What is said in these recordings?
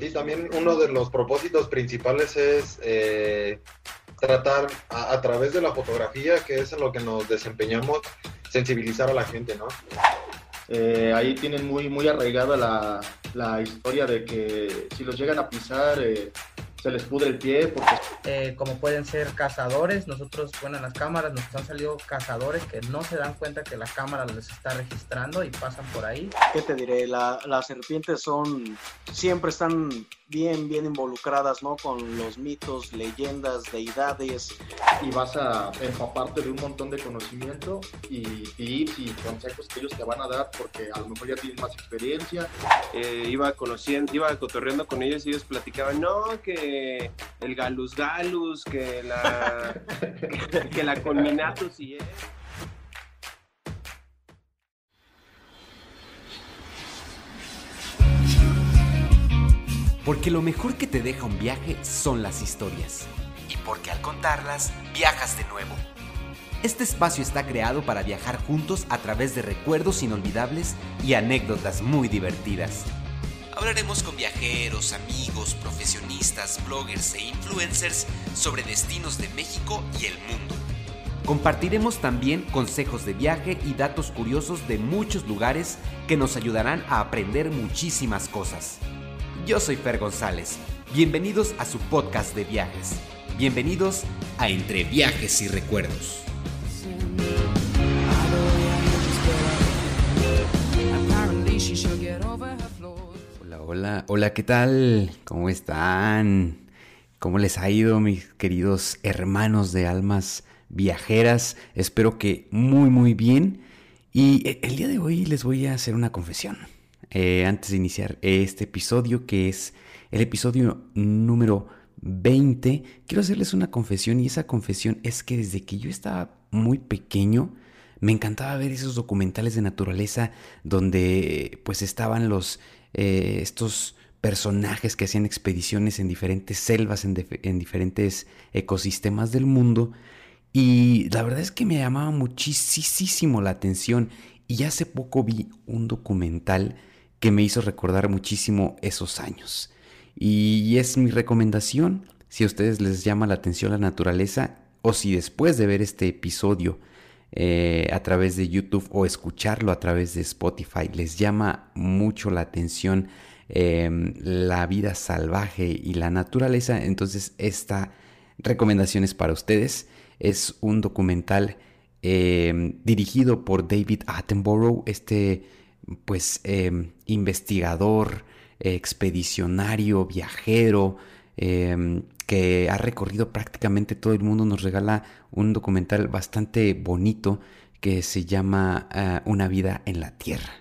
Sí, también uno de los propósitos principales es eh, tratar a, través de la fotografía, que es en lo que nos desempeñamos, sensibilizar a la gente, ¿no? Eh, ahí tienen muy, muy arraigada la, la, historia de que si los llegan a pisar, eh, se les pudre el pie. Porque... Eh, como pueden ser cazadores, nosotros, bueno, en las cámaras nos han salido cazadores que no se dan cuenta que la cámara les está registrando y pasan por ahí. ¿Qué te diré? La, las serpientes son, siempre están bien, bien involucradas, ¿no? Con los mitos, leyendas, deidades. Y vas a empaparte de un montón de conocimiento y tips y consejos que ellos te van a dar porque a lo mejor ya tienen más experiencia. Eh, iba conociendo, iba cotorreando con ellos y ellos platicaban, no, que el Galus Galus, que la, que, la Colminatus y Porque lo mejor que te deja un viaje son las historias. Y porque al contarlas, viajas de nuevo. Este espacio está creado para viajar juntos a través de recuerdos inolvidables y anécdotas muy divertidas. Hablaremos con viajeros, amigos, profesionistas, bloggers e influencers sobre destinos de México y el mundo. Compartiremos también consejos de viaje y datos curiosos de muchos lugares que nos ayudarán a aprender muchísimas cosas. Yo soy Fer González. Bienvenidos a su podcast de viajes. Bienvenidos a Entre Viajes y Recuerdos. Hola, hola, ¿qué tal? ¿Cómo están? ¿Cómo les ha ido mis queridos hermanos de almas viajeras? Espero que muy, muy bien. Y eh, el día de hoy les voy a hacer una confesión. Eh, antes de iniciar este episodio, que es el episodio número 20, quiero hacerles una confesión y esa confesión es que desde que yo estaba muy pequeño, me encantaba ver esos documentales de naturaleza donde pues estaban los eh, estos personajes que hacían expediciones en diferentes selvas, en, diferentes ecosistemas del mundo. Y la verdad es que me llamaba muchísimo la atención. Y hace poco vi un documental que me hizo recordar muchísimo esos años. Y es mi recomendación, si a ustedes les llama la atención la naturaleza, o si después de ver este episodio eh, a través de YouTube o escucharlo a través de Spotify les llama mucho la atención em, la vida salvaje y la naturaleza, entonces esta recomendación es para ustedes. Es un documental em, dirigido por David Attenborough, este pues em, investigador, expedicionario, viajero, que ha recorrido prácticamente todo el mundo, nos regala un documental bastante bonito que se llama ah, Una vida en la Tierra.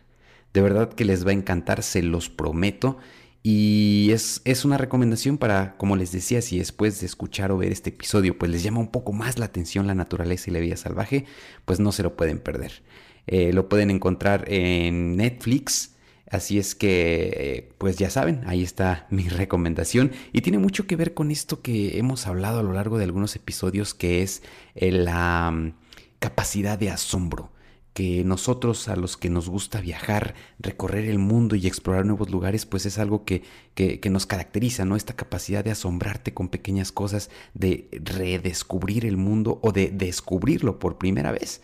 De verdad que les va a encantar, se los prometo. Y es, es, una recomendación para, como les decía, si después de escuchar o ver este episodio, pues les llama un poco más la atención la naturaleza y la vida salvaje, pues no se lo pueden perder. Eh, lo pueden encontrar en Netflix, Así es que, pues ya saben, ahí está mi recomendación y tiene mucho que ver con esto que hemos hablado a lo largo de algunos episodios, que es eh, la mm, capacidad de asombro que nosotros a los que nos gusta viajar, recorrer el mundo y explorar nuevos lugares, pues es algo que, que, que, nos caracteriza, ¿no? Esta capacidad de asombrarte con pequeñas cosas, de redescubrir el mundo o de descubrirlo por primera vez.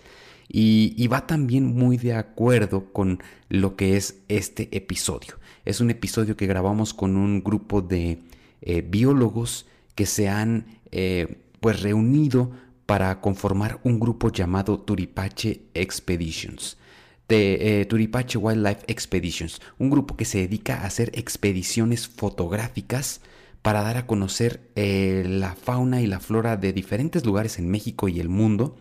Y, va también muy de acuerdo con lo que es este episodio. Es un episodio que grabamos con un grupo de eh, biólogos que se han eh, pues reunido para conformar un grupo llamado Turipache Expeditions. De eh, Turipache Wildlife Expeditions, un grupo que se dedica a hacer expediciones fotográficas para dar a conocer la fauna y la flora de diferentes lugares en México y el mundo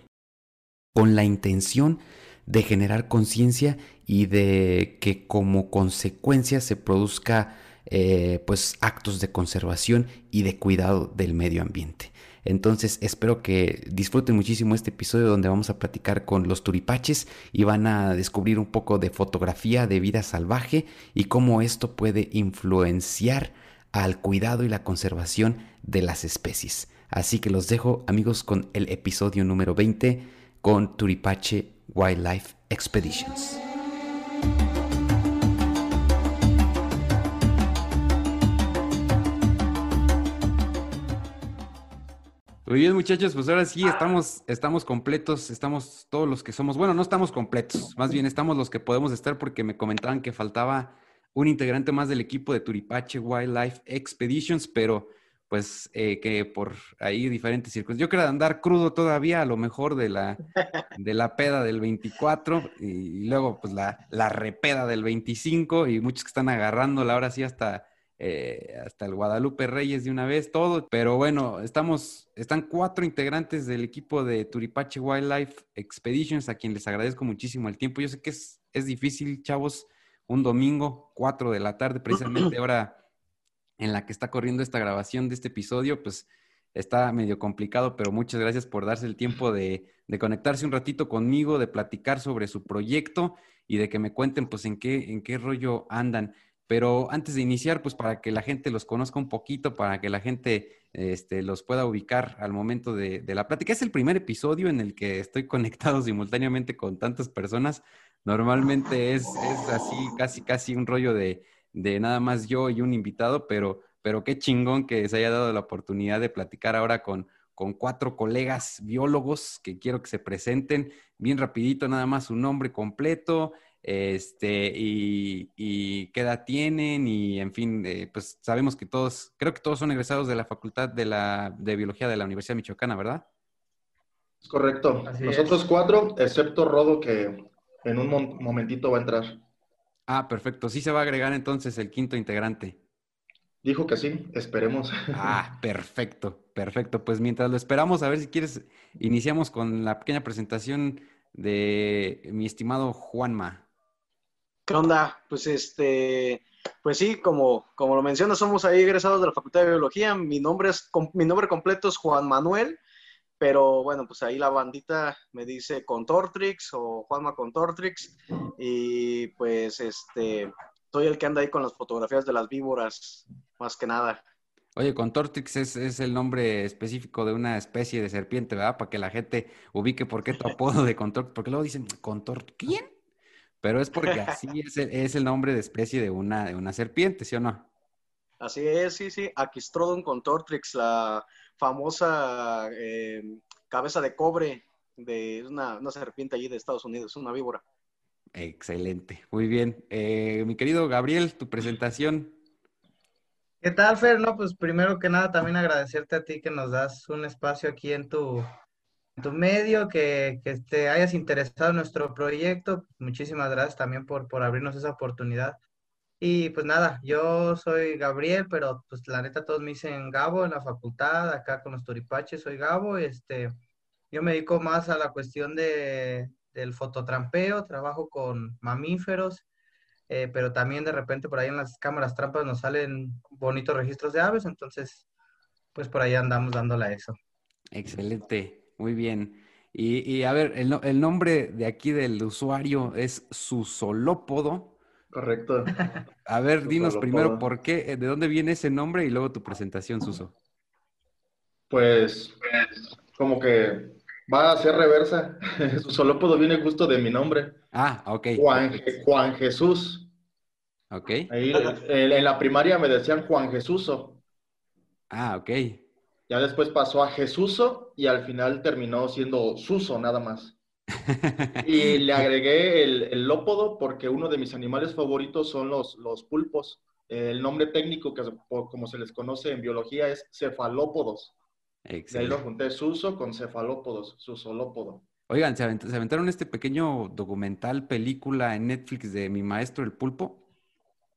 con la intención de generar conciencia y de que como consecuencia se produzca eh, pues actos de conservación y de cuidado del medio ambiente. Entonces espero que disfruten muchísimo este episodio donde vamos a platicar con los turipaches y van a descubrir un poco de fotografía de vida salvaje y cómo esto puede influenciar al cuidado y la conservación de las especies. Así que los dejo amigos con el episodio número 20 con Turipache Wildlife Expeditions. Muy bien, muchachos, pues ahora sí estamos, estamos completos, estamos todos los que somos. Bueno, no estamos completos, más bien estamos los que podemos estar porque me comentaban que faltaba un integrante más del equipo de Turipache Wildlife Expeditions, pero pues eh, que por ahí diferentes circunstancias. Yo creo andar crudo todavía, a lo mejor de la, de la peda del 24 y, luego pues la, la repeda del 25 y muchos que están agarrándola ahora sí hasta eh, hasta el Guadalupe Reyes de una vez, todo. Pero bueno, estamos, están cuatro integrantes del equipo de Turipache Wildlife Expeditions, a quien les agradezco muchísimo el tiempo. Yo sé que es, es difícil, chavos, un domingo, cuatro de la tarde, precisamente ahora en la que está corriendo esta grabación de este episodio, pues está medio complicado, pero muchas gracias por darse el tiempo de, conectarse un ratito conmigo, de platicar sobre su proyecto y de que me cuenten pues en qué, en qué rollo andan. Pero antes de iniciar, pues para que la gente los conozca un poquito, para que la gente este, los pueda ubicar al momento de, la plática. Es el primer episodio en el que estoy conectado simultáneamente con tantas personas. Normalmente es, así, casi, casi un rollo de, nada más yo y un invitado, pero, pero qué chingón que se haya dado la oportunidad de platicar ahora con, con cuatro colegas biólogos que quiero que se presenten bien rapidito, nada más su nombre completo, este, y, qué edad tienen, y en fin, eh, pues sabemos que todos, creo que todos son egresados de la Facultad de, la, de Biología de la Universidad Michoacana, ¿verdad? Es correcto. Nosotros cuatro, excepto Rodo, que en un momentito va a entrar. Ah, perfecto. Sí se va a agregar entonces el quinto integrante. Dijo que sí, esperemos. Ah, perfecto, perfecto. Pues mientras lo esperamos, a ver si quieres, iniciamos con la pequeña presentación de mi estimado Juanma. ¿Qué onda? Pues este, pues sí, como, como lo mencionas, somos ahí egresados de la Facultad de Biología. Mi nombre es mi nombre completo es Juan Manuel, pero bueno, pues ahí la bandita me dice Contortrix o Juanma Contortrix y pues este soy el que anda ahí con las fotografías de las víboras, más que nada. Oye, Contortrix es, es, el nombre específico de una especie de serpiente, ¿verdad? Para que la gente ubique por qué tu apodo de Contortrix, porque luego dicen, ¿Contortrix? ¿Quién? Pero es porque así es el, nombre de especie de una, de una serpiente, ¿sí o no? Así es, sí, sí. Aquistrodon contortrix, la famosa eh, cabeza de cobre de una, serpiente allí de Estados Unidos, una víbora. Excelente, muy bien. Eh, mi querido Gabriel, tu presentación. ¿Qué tal, Fer? No, pues primero que nada también agradecerte a ti que nos das un espacio aquí en tu, tu medio, que, que te hayas interesado en nuestro proyecto. Muchísimas gracias también por, por abrirnos esa oportunidad. Y pues nada, yo soy Gabriel, pero pues la neta todos me dicen Gabo en la facultad, acá con los Turipaches soy Gabo. Este, yo me dedico más a la cuestión de, del fototrampeo, trabajo con mamíferos, eh, pero también de repente por ahí en las cámaras trampas nos salen bonitos registros de aves, entonces pues por ahí andamos dándole a eso. Excelente. Muy bien. Y, a ver, el, nombre de aquí del usuario es Susolópodo. Correcto. A ver, dinos primero por qué, de dónde viene ese nombre y luego tu presentación, Suso. Pues, como que va a ser reversa. Susolópodo viene justo de mi nombre. Ah, ok. Juan, Juan Jesús. Ok. Ahí en, la primaria me decían Juan Jesúso. Ah, ok. Ya después pasó a Jesuso y al final terminó siendo Suso nada más. Y le agregué el, lópodo porque uno de mis animales favoritos son los, los pulpos. El nombre técnico, que como se les conoce en biología, es cefalópodos. De ahí lo junté Suso con cefalópodos, susolópodo. Oigan, ¿se, aventaron este pequeño documental, película en Netflix de Mi Maestro el Pulpo?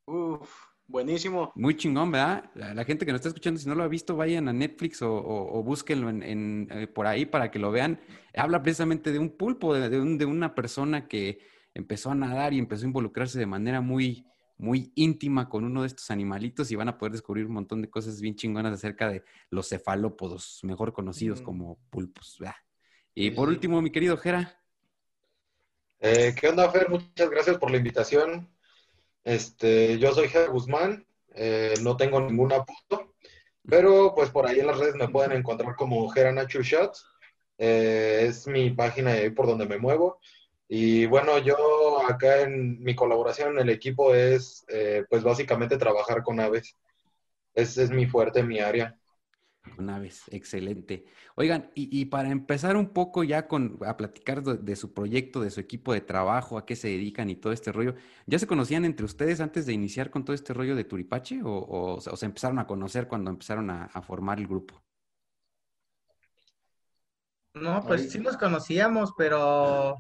Uf, Buenísimo. Muy chingón, ¿verdad? La, gente que nos está escuchando, si no lo ha visto, vayan a Netflix o, búsquenlo en, eh, por ahí para que lo vean. Habla precisamente de un pulpo, de, una persona que empezó a nadar y empezó a involucrarse de manera muy, muy íntima con uno de estos animalitos y van a poder descubrir un montón de cosas bien chingonas acerca de los cefalópodos, mejor conocidos como pulpos. ¿verdad? Y por último, mi querido Jera. Eh, ¿Qué onda, Fer? Muchas gracias por la invitación. Este, yo soy Ger Guzmán, eh, no tengo ningún apunto, pero pues por ahí en las redes me pueden encontrar como Gera Nature Shots. Eh, es mi página ahí por donde me muevo. Y bueno, yo acá en mi colaboración en el equipo es eh, pues básicamente trabajar con aves. Ese es mi fuerte, mi área. Con aves, excelente. Oigan, y, para empezar un poco ya con a platicar de, su proyecto, de su equipo de trabajo, a qué se dedican y todo este rollo, ¿ya se conocían entre ustedes antes de iniciar con todo este rollo de Turipache o, se empezaron a conocer cuando empezaron a, formar el grupo? No, pues sí nos conocíamos, pero,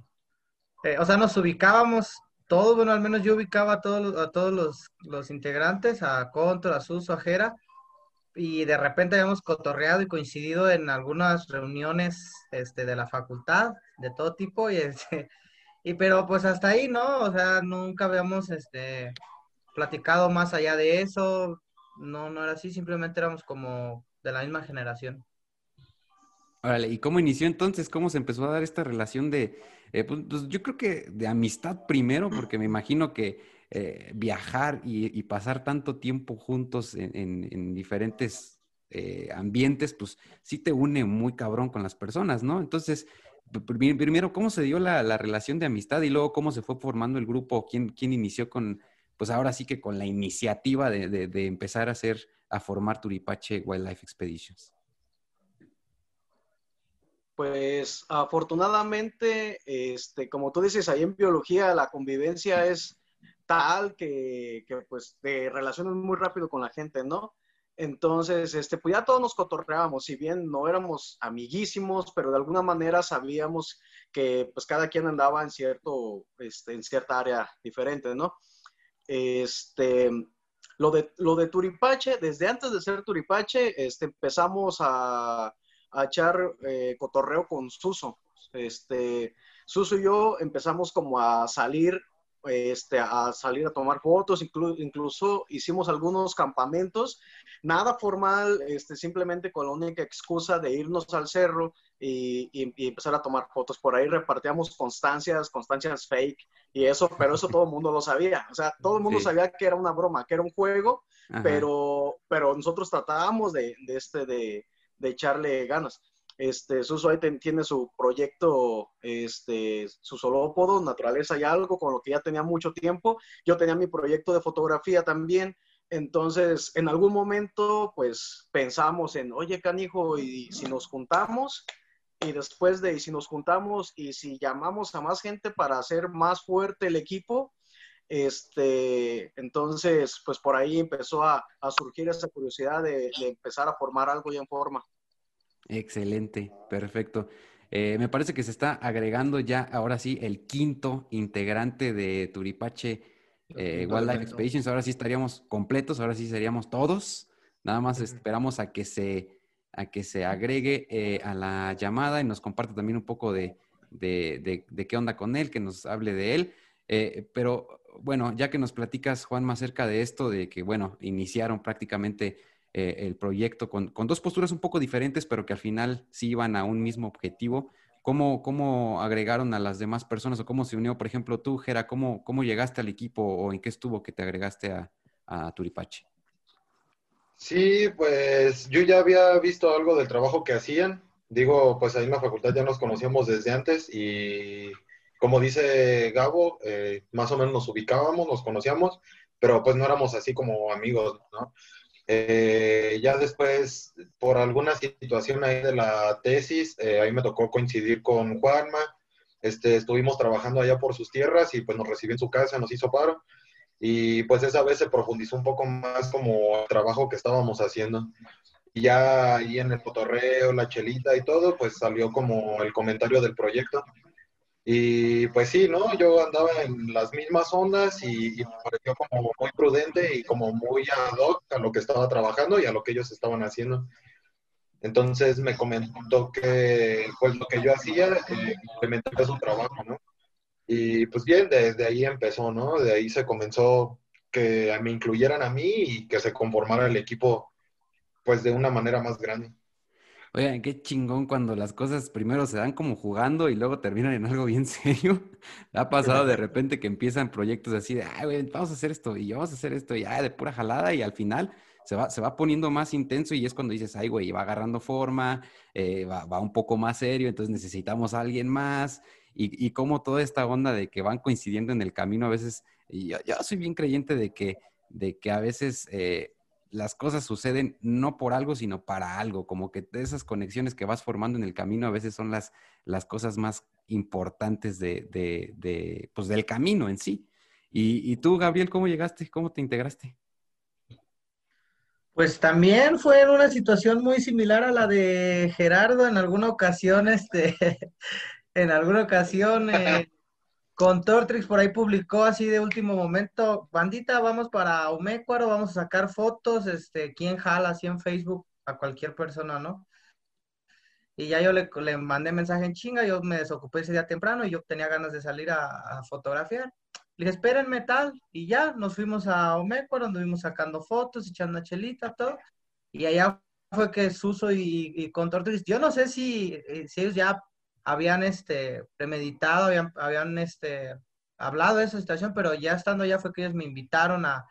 eh, o sea, nos ubicábamos todos, bueno, al menos yo ubicaba a todos, a todos los, los integrantes, a Contra, a Suso, a Jera, y de repente habíamos cotorreado y coincidido en algunas reuniones este, de la facultad, de todo tipo, y, este, y pero pues hasta ahí, ¿no? O sea, nunca habíamos este, platicado más allá de eso, no, no era así, simplemente éramos como de la misma generación. Órale, ¿y cómo inició entonces? ¿Cómo se empezó a dar esta relación de, eh, pues, pues, yo creo que de amistad primero, porque me imagino que eh, viajar y, pasar tanto tiempo juntos en, diferentes eh, ambientes, pues sí te une muy cabrón con las personas, ¿no? Entonces, primero, ¿cómo se dio la, relación de amistad y luego cómo se fue formando el grupo? ¿Quién, quién inició con, pues ahora sí que con la iniciativa de, de empezar a hacer, a formar Turipache Wildlife Expeditions? Pues afortunadamente, este, como tú dices, ahí en biología la convivencia es tal que, pues te relacionas muy rápido con la gente, ¿no? Entonces, este, pues ya todos nos cotorreábamos, si bien no éramos amiguísimos, pero de alguna manera sabíamos que pues cada quien andaba en cierto, este, en cierta área diferente, ¿no? Este, lo de, lo de Turipache, desde antes de ser Turipache, este, empezamos a, a echar eh, cotorreo con Suso. Este, Suso y yo empezamos como a salir este, a salir a tomar fotos, incluso hicimos algunos campamentos, nada formal, este, simplemente con la única excusa de irnos al cerro y, empezar a tomar fotos. Por ahí repartíamos constancias, constancias fake y eso, pero eso todo el mundo lo sabía. O sea, todo el mundo sabía que era una broma, que era un juego, pero, pero nosotros tratábamos de, de, este, de, de echarle ganas. Este, Suso tiene su proyecto, este, su solópodo, Naturaleza y algo, con lo que ya tenía mucho tiempo. Yo tenía mi proyecto de fotografía también. Entonces, en algún momento, pues pensamos en, oye, canijo, y si nos juntamos, y después de, y si nos juntamos, y si llamamos a más gente para hacer más fuerte el equipo, este, entonces, pues por ahí empezó a, surgir esa curiosidad de, de empezar a formar algo ya en forma. Excelente, perfecto. Eh, me parece que se está agregando ya, ahora sí, el quinto integrante de Turipache eh, Wildlife Expeditions. Ahora sí estaríamos completos, ahora sí seríamos todos. Nada más esperamos a que se, a que se agregue eh, a la llamada y nos comparte también un poco de, de, de, qué onda con él, que nos hable de él. pero bueno, ya que nos platicas, Juan, más cerca de esto, de que, bueno, iniciaron prácticamente eh, el proyecto con, dos posturas un poco diferentes, pero que al final sí iban a un mismo objetivo. ¿Cómo, ¿Cómo, agregaron a las demás personas o cómo se unió, por ejemplo, tú, Jera? ¿Cómo, cómo llegaste al equipo o en qué estuvo que te agregaste a, a Turipache? Sí, pues yo ya había visto algo del trabajo que hacían. Digo, pues ahí en la facultad ya nos conocíamos desde antes y como dice Gabo, eh, más o menos nos ubicábamos, nos conocíamos, pero pues no éramos así como amigos, ¿no? Eh, ya después, por alguna situación ahí de la tesis, eh, ahí me tocó coincidir con Juanma. Este, estuvimos trabajando allá por sus tierras y pues nos recibió en su casa, nos hizo paro. Y pues esa vez se profundizó un poco más como el trabajo que estábamos haciendo. Y ya ahí en el cotorreo, la chelita y todo, pues salió como el comentario del proyecto. Y pues sí, ¿no? Yo andaba en las mismas ondas y, me pareció como muy prudente y como muy ad hoc a lo que estaba trabajando y a lo que ellos estaban haciendo. Entonces me comentó que pues lo que yo hacía eh, su trabajo, ¿no? Y pues bien, desde ahí empezó, ¿no? De ahí se comenzó que me incluyeran a mí y que se conformara el equipo pues de una manera más grande. Oigan, qué chingón cuando las cosas primero se dan como jugando y luego terminan en algo bien serio. Ha pasado de repente que empiezan proyectos así de, ay, güey, vamos a hacer esto y vamos a hacer esto, y ya de pura jalada, y al final se va, se va poniendo más intenso y es cuando dices, ay, güey, va agarrando forma, eh, va, va, un poco más serio, entonces necesitamos a alguien más. Y, y como toda esta onda de que van coincidiendo en el camino a veces, y yo, soy bien creyente de que, de que a veces... Eh, las cosas suceden no por algo, sino para algo, como que esas conexiones que vas formando en el camino a veces son las, las cosas más importantes de, de, pues, del camino en sí. Y, y, tú, Gabriel, ¿cómo llegaste? ¿Cómo te integraste? Pues también fue en una situación muy similar a la de Gerardo en alguna ocasión, este, en alguna ocasión eh, con Tortrix por ahí publicó así de último momento, bandita, vamos para Omecuaro, vamos a sacar fotos, este, quién jala así en Facebook a cualquier persona, ¿no? Y ya yo le, le, mandé mensaje en chinga, yo me desocupé ese día temprano y yo tenía ganas de salir a, a fotografiar. Le dije, espérenme tal, y ya nos fuimos a Omecuaro, anduvimos sacando fotos, echando chelita, todo, y allá fue que Suso y, y con Tortrix, yo no sé si, eh, si ellos ya habían este, premeditado, habían, habían este, hablado de esa situación, pero ya estando allá fue que ellos me invitaron a,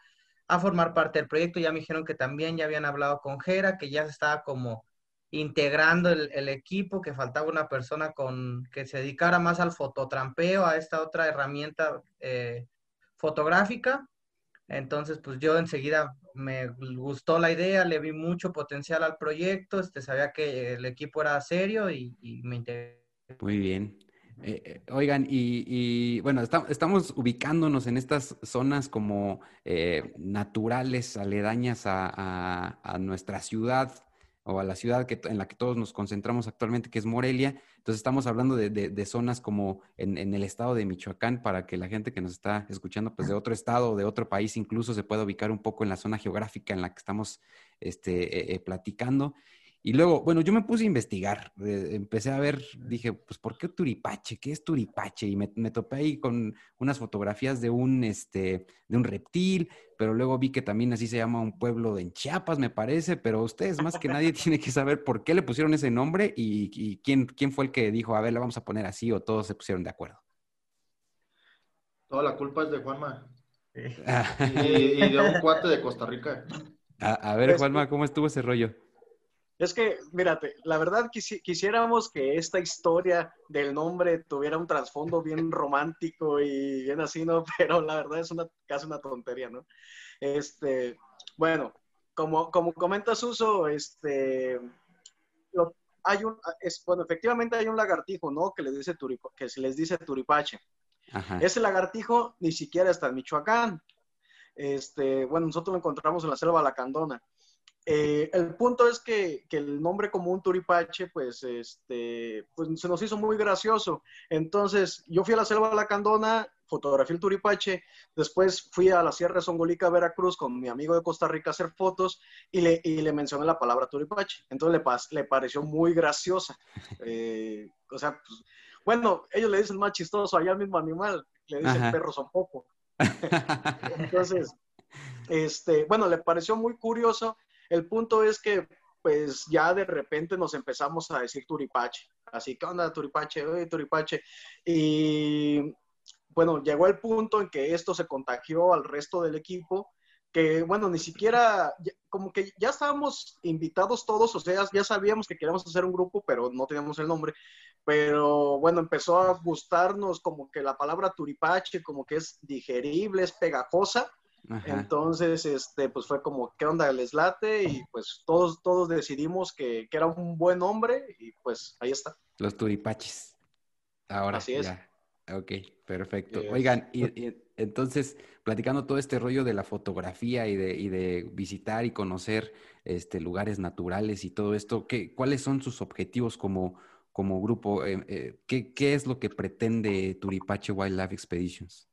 a formar parte del proyecto, ya me dijeron que también ya habían hablado con Jera, que ya se estaba como integrando el, el, equipo, que faltaba una persona con que se dedicara más al fototrampeo, a esta otra herramienta eh, fotográfica. Entonces, pues yo enseguida me gustó la idea, le vi mucho potencial al proyecto, este, sabía que el equipo era serio y, y me integré. Muy bien. Eh, eh, oigan, y, y bueno, está, estamos ubicándonos en estas zonas como eh, naturales, aledañas a, a, a, nuestra ciudad o a la ciudad que, en la que todos nos concentramos actualmente, que es Morelia. Entonces estamos hablando de, de, de zonas como en, en, el estado de Michoacán, para que la gente que nos está escuchando, pues de otro estado o de otro país incluso se pueda ubicar un poco en la zona geográfica en la que estamos este, platicando. Y luego, bueno, yo me puse a investigar, eh, empecé a ver, dije, pues, ¿por qué Turipache? ¿Qué es Turipache? Y me, me, topé ahí con unas fotografías de un, este, de un reptil, pero luego vi que también así se llama un pueblo en Chiapas, me parece, pero ustedes más que nadie tiene que saber por qué le pusieron ese nombre y, y quién, quién fue el que dijo, a ver, le vamos a poner así o todos se pusieron de acuerdo. Toda la culpa es de Juanma. y, y, de un cuate de Costa Rica. A, a ver, Juanma, ¿cómo estuvo ese rollo? Es que, mírate, la verdad quisi quisiéramos que esta historia del nombre tuviera un trasfondo bien romántico y bien así, ¿no? Pero la verdad es una, casi una tontería, ¿no? Este, bueno, como, como comenta Suso, este, lo, hay un, es, bueno, efectivamente hay un lagartijo, ¿no? Que, le dice que se les dice turipache. Ajá. Ese lagartijo ni siquiera está en Michoacán. Este, bueno, nosotros lo encontramos en la selva lacandona. Eh, el punto es que, que, el nombre común Turipache, pues, este, pues se nos hizo muy gracioso. Entonces, yo fui a la selva lacandona, fotografié el Turipache, después fui a la Sierra Songolica, Veracruz, con mi amigo de Costa Rica a hacer fotos y le, y le mencioné la palabra Turipache. Entonces le, le pareció muy graciosa. Eh, o sea, pues, bueno, ellos le dicen más chistoso allá al mismo animal, le dicen Ajá. perro son poco. Entonces, este, bueno, le pareció muy curioso el punto es que pues ya de repente nos empezamos a decir Turipache. Así, ¿qué onda Turipache? Oye, Turipache. Y bueno, llegó el punto en que esto se contagió al resto del equipo, que bueno, ni siquiera, como que ya estábamos invitados todos, o sea, ya sabíamos que queríamos hacer un grupo, pero no teníamos el nombre. Pero bueno, empezó a gustarnos como que la palabra Turipache, como que es digerible, es pegajosa Ajá. Entonces, este, pues fue como, ¿qué onda? Les late y pues todos, todos decidimos que, que era un buen hombre y pues ahí está. Los turipaches. Ahora Así es. Ya. Ok, perfecto. Yes. Oigan, y, y, entonces, platicando todo este rollo de la fotografía y de, y de visitar y conocer este, lugares naturales y todo esto, ¿qué, ¿cuáles son sus objetivos como, como grupo? Eh, eh, ¿qué, ¿Qué es lo que pretende Turipache Wildlife Expeditions?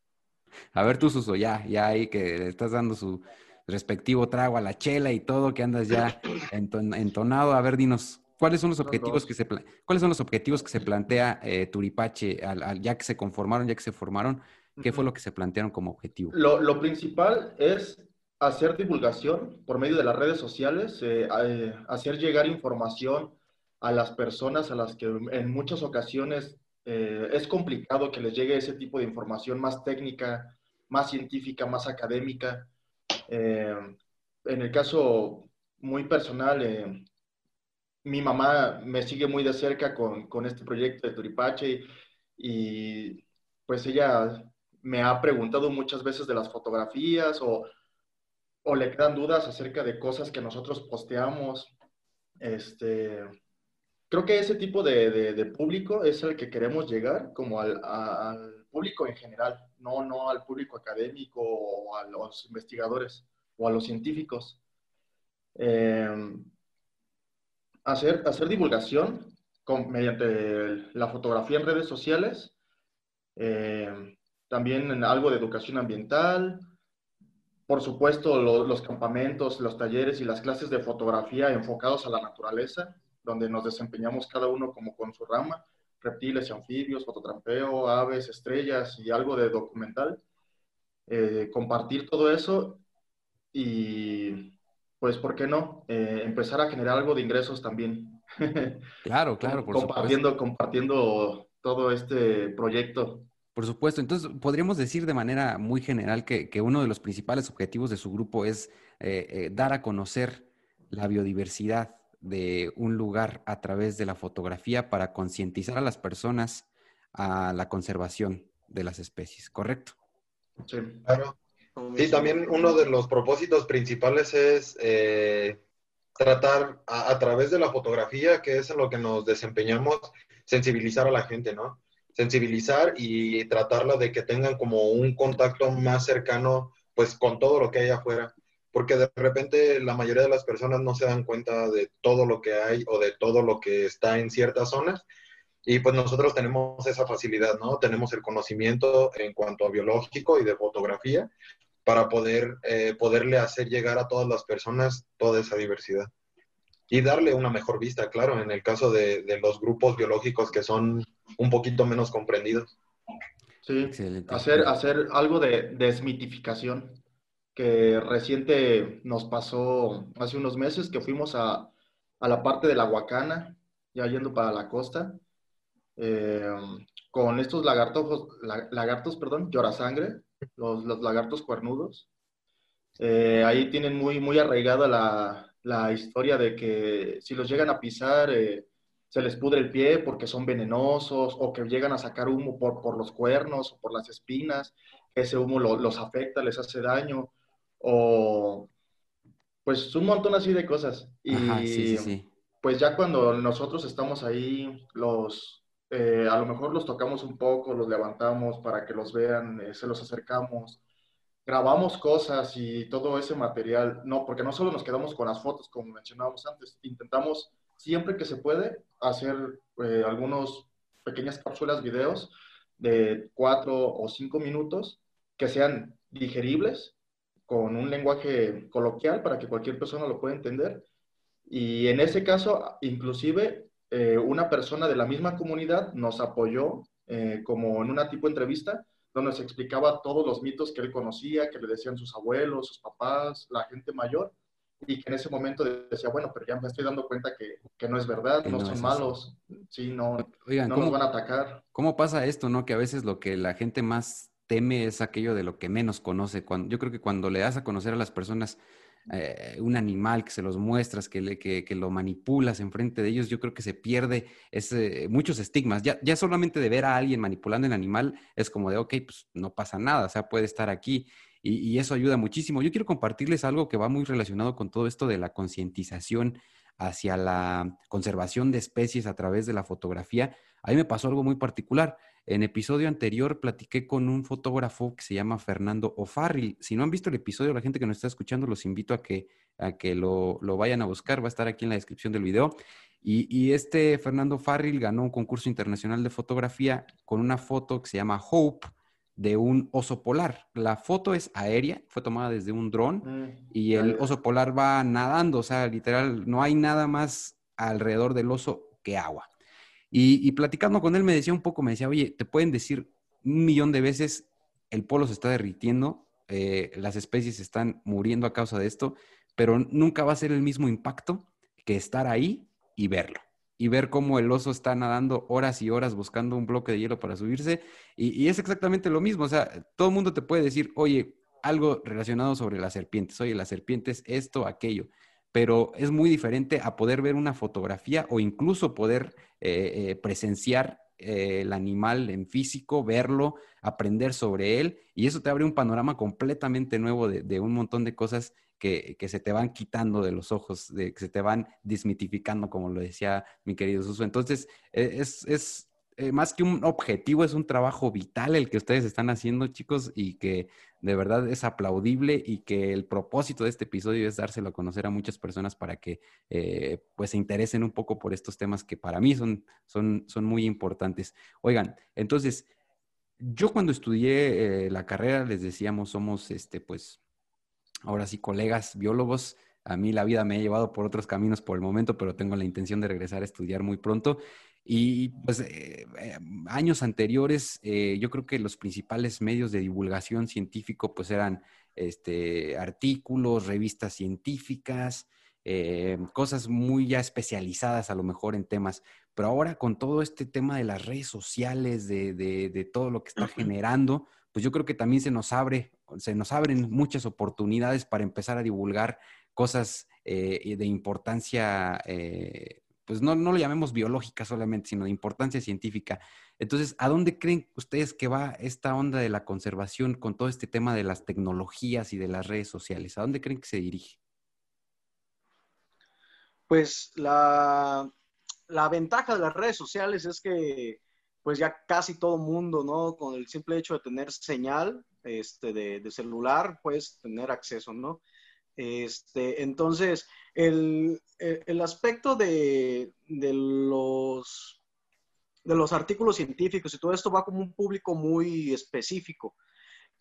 A ver tú, Suso, ya, ya ahí que le estás dando su respectivo trago a la chela y todo, que andas ya entonado. A ver, dinos, ¿cuáles son los objetivos que se cuáles son los objetivos que se plantea eh, Turipache al, al, ya que se conformaron, ya que se formaron? ¿Qué fue lo que se plantearon como objetivo? Lo, lo principal es hacer divulgación por medio de las redes sociales, eh, eh, hacer llegar información a las personas a las que en muchas ocasiones eh, es complicado que les llegue ese tipo de información más técnica, más científica, más académica. Eh, en el caso muy personal, eh, mi mamá me sigue muy de cerca con, con este proyecto de Turipache y, y, pues ella me ha preguntado muchas veces de las fotografías o o le quedan dudas acerca de cosas que nosotros posteamos. Este, creo que ese tipo de, público es el que queremos llegar, como al, público en general, no, no al público académico o a los investigadores o a los científicos. Em, hacer, hacer divulgación mediante la fotografía en redes sociales, em, también en algo de educación ambiental, por supuesto los campamentos, los talleres y las clases de fotografía enfocados a la naturaleza, donde nos desempeñamos cada uno como con su rama, reptiles y anfibios, fototrampeo, aves, estrellas y algo de documental. Eh, compartir todo eso y pues, ¿por qué no? Eh, empezar a generar algo de ingresos también. Claro, claro, por compartiendo, Compartiendo todo este proyecto. Por supuesto, entonces podríamos decir de manera muy general que, uno de los principales objetivos de su grupo es eh, dar a conocer la biodiversidad de un lugar a través de la fotografía para concientizar a las personas a la conservación de las especies, ¿correcto? Sí, claro. Sí, también uno de los propósitos principales es eh, tratar a, través de la fotografía, que es en lo que nos desempeñamos, sensibilizar a la gente, ¿no? Sensibilizar y tratarla de que tengan como un contacto más cercano, pues, con todo lo que hay afuera. Porque de repente la mayoría de las personas no se dan cuenta de todo lo que hay o de todo lo que está en ciertas zonas. Y pues nosotros tenemos esa facilidad, ¿no? Tenemos el conocimiento en cuanto a biológico y de fotografía para poder eh, poderle hacer llegar a todas las personas toda esa diversidad. Y darle una mejor vista, claro, en el caso de, los grupos biológicos que son un poquito menos comprendidos. Sí, Hacer, hacer algo de desmitificación, que reciente nos pasó hace unos meses que fuimos a, a la parte de la Huacana, ya yendo para la costa, eh, con estos lagartos, lagartos, perdón, llorasangre, los, los lagartos cuernudos. Eh, ahí tienen muy, muy arraigada la, la, historia de que si los llegan a pisar, eh, se les pudre el pie porque son venenosos o que llegan a sacar humo por, por los cuernos o por las espinas, ese humo los afecta, les hace daño, o pues un montón así de cosas. Y pues ya cuando nosotros estamos ahí, los, eh, a lo mejor los tocamos un poco, los levantamos para que los vean, eh, se los acercamos, grabamos cosas y todo ese material, no, porque no solo nos quedamos con las fotos, como mencionábamos antes, intentamos siempre que se puede hacer eh, algunos pequeñas cápsulas, videos de cuatro o cinco minutos que sean digeribles, con un lenguaje coloquial para que cualquier persona lo pueda entender. Y en ese caso, inclusive eh, una persona de la misma comunidad nos apoyó eh, como en una tipo de entrevista donde se explicaba todos los mitos que él conocía, que le decían sus abuelos, sus papás, la gente mayor, y que en ese momento decía, bueno, pero ya me estoy dando cuenta que, que no es verdad, no, son malos, sí, no, no nos van a atacar. ¿Cómo pasa esto, no? Que a veces lo que la gente más teme es aquello de lo que menos conoce. Cuando, yo creo que cuando le das a conocer a las personas eh, un animal que se los muestras, que, le, que, lo manipulas enfrente de ellos, yo creo que se pierde muchos estigmas. Ya, ya solamente de ver a alguien manipulando el animal es como de, ok, pues no pasa nada, o sea, puede estar aquí. Y, y eso ayuda muchísimo. Yo quiero compartirles algo que va muy relacionado con todo esto de la concientización hacia la conservación de especies a través de la fotografía. A mí me pasó algo muy particular. En episodio anterior platiqué con un fotógrafo que se llama Fernando O'Farrill. Si no han visto el episodio, la gente que nos está escuchando, los invito a que, a que lo, vayan a buscar. Va a estar aquí en la descripción del video. Y, este Fernando O'Farrill ganó un concurso internacional de fotografía con una foto que se llama Hope de un oso polar. La foto es aérea, fue tomada desde un dron mm, y el oso polar va nadando, o sea, literal, no hay nada más alrededor del oso que agua. Y, platicando con él me decía un poco, me decía, oye, te pueden decir un millón de veces, el polo se está derritiendo, eh, las especies están muriendo a causa de esto, pero nunca va a ser el mismo impacto que estar ahí y verlo. Y ver cómo el oso está nadando horas y horas buscando un bloque de hielo para subirse. Y, y es exactamente lo mismo. O sea, todo el mundo te puede decir, oye, algo relacionado sobre las serpientes. Oye, las serpientes, esto, aquello pero es muy diferente a poder ver una fotografía o incluso poder eh, eh, presenciar eh, el animal en físico, verlo, aprender sobre él, y eso te abre un panorama completamente nuevo de, un montón de cosas que, que, se te van quitando de los ojos, de, que se te van desmitificando, como lo decía mi querido Suso. Entonces, e, es, es eh, más que un objetivo, es un trabajo vital el que ustedes están haciendo, chicos, y que de verdad es aplaudible y que el propósito de este episodio es dárselo a conocer a muchas personas para que eh, pues se interesen un poco por estos temas que para mí son, son, son muy importantes. Oigan, entonces, yo cuando estudié eh, la carrera, les decíamos, somos, este, pues, ahora sí, colegas biólogos. A mí la vida me ha llevado por otros caminos por el momento, pero tengo la intención de regresar a estudiar muy pronto. Y pues eh, eh, años anteriores, eh, yo creo que los principales medios de divulgación científico pues eran este, artículos, revistas científicas, cosas muy ya especializadas a lo mejor en temas. Pero ahora con todo este tema de las redes sociales, de, de todo lo que está generando, pues yo creo que también se nos abre, se nos abren muchas oportunidades para empezar a divulgar cosas de importancia pues no, no lo llamemos biológica solamente, sino de importancia científica. Entonces, ¿a dónde creen ustedes que va esta onda de la conservación con todo este tema de las tecnologías y de las redes sociales? ¿A dónde creen que se dirige? Pues la, ventaja de las redes sociales es que pues ya casi todo mundo, ¿no? Con el simple hecho de tener señal este, de, de celular, puedes tener acceso, ¿no? Este, entonces, el, aspecto de, los, de los artículos científicos y todo esto va como un público muy específico.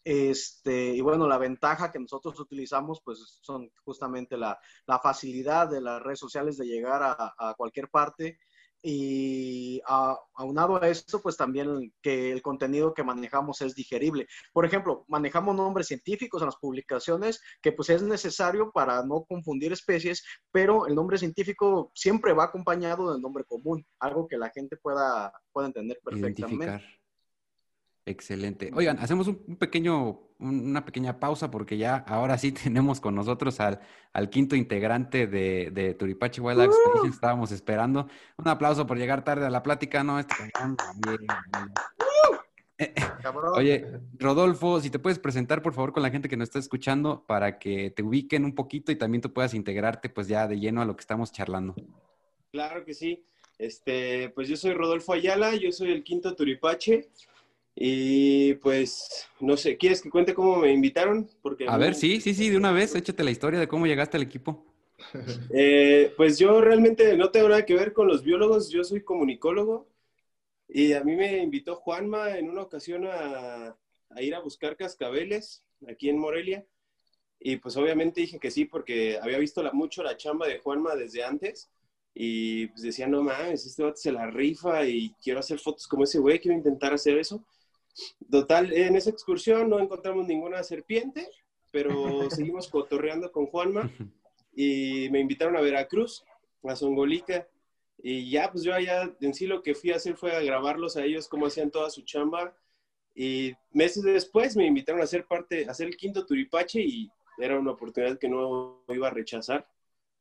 Este, y bueno, la ventaja que nosotros utilizamos, pues son justamente la, facilidad de las redes sociales de llegar a cualquier parte y aunado a esto, pues también que el contenido que manejamos es digerible. Por ejemplo, manejamos nombres científicos en las publicaciones que pues es necesario para no confundir especies, pero el nombre científico siempre va acompañado del nombre común, algo que la gente pueda, pueda entender perfectamente. Excelente. Oigan, hacemos un pequeño, una pequeña pausa porque ya ahora sí tenemos con nosotros al, al quinto integrante de, de Turipachi Wildlife ¡Uh! Estábamos esperando. Un aplauso por llegar tarde a la plática, ¿no? Este Oye, Rodolfo, si te puedes presentar, por favor, con la gente que nos está escuchando para que te ubiquen un poquito y también tú puedas integrarte, pues ya de lleno a lo que estamos charlando. Claro que sí. Este, pues yo soy Rodolfo Ayala, yo soy el quinto Turipache. Y pues, no sé, ¿quieres que cuente cómo me invitaron? Porque a ver, sí, sí, sí, de una vez, échate la historia de cómo llegaste al equipo. Eh, pues yo realmente no tengo nada que ver con los biólogos, yo soy comunicólogo y a mí me invitó Juanma en una ocasión a, ir a buscar cascabeles aquí en Morelia y pues obviamente dije que sí porque había visto mucho la chamba de Juanma desde antes y pues decía, no mames, este vato se la rifa y quiero hacer fotos como ese güey, quiero intentar hacer eso. Total, en esa excursión no encontramos ninguna serpiente, pero seguimos cotorreando con Juanma y me invitaron a Veracruz, a Zongolica. Y ya, pues yo allá en sí lo que fui a hacer fue a grabarlos a ellos cómo hacían toda su chamba. Y meses después me invitaron a ser parte, a hacer el quinto Turipache y era una oportunidad que no iba a rechazar.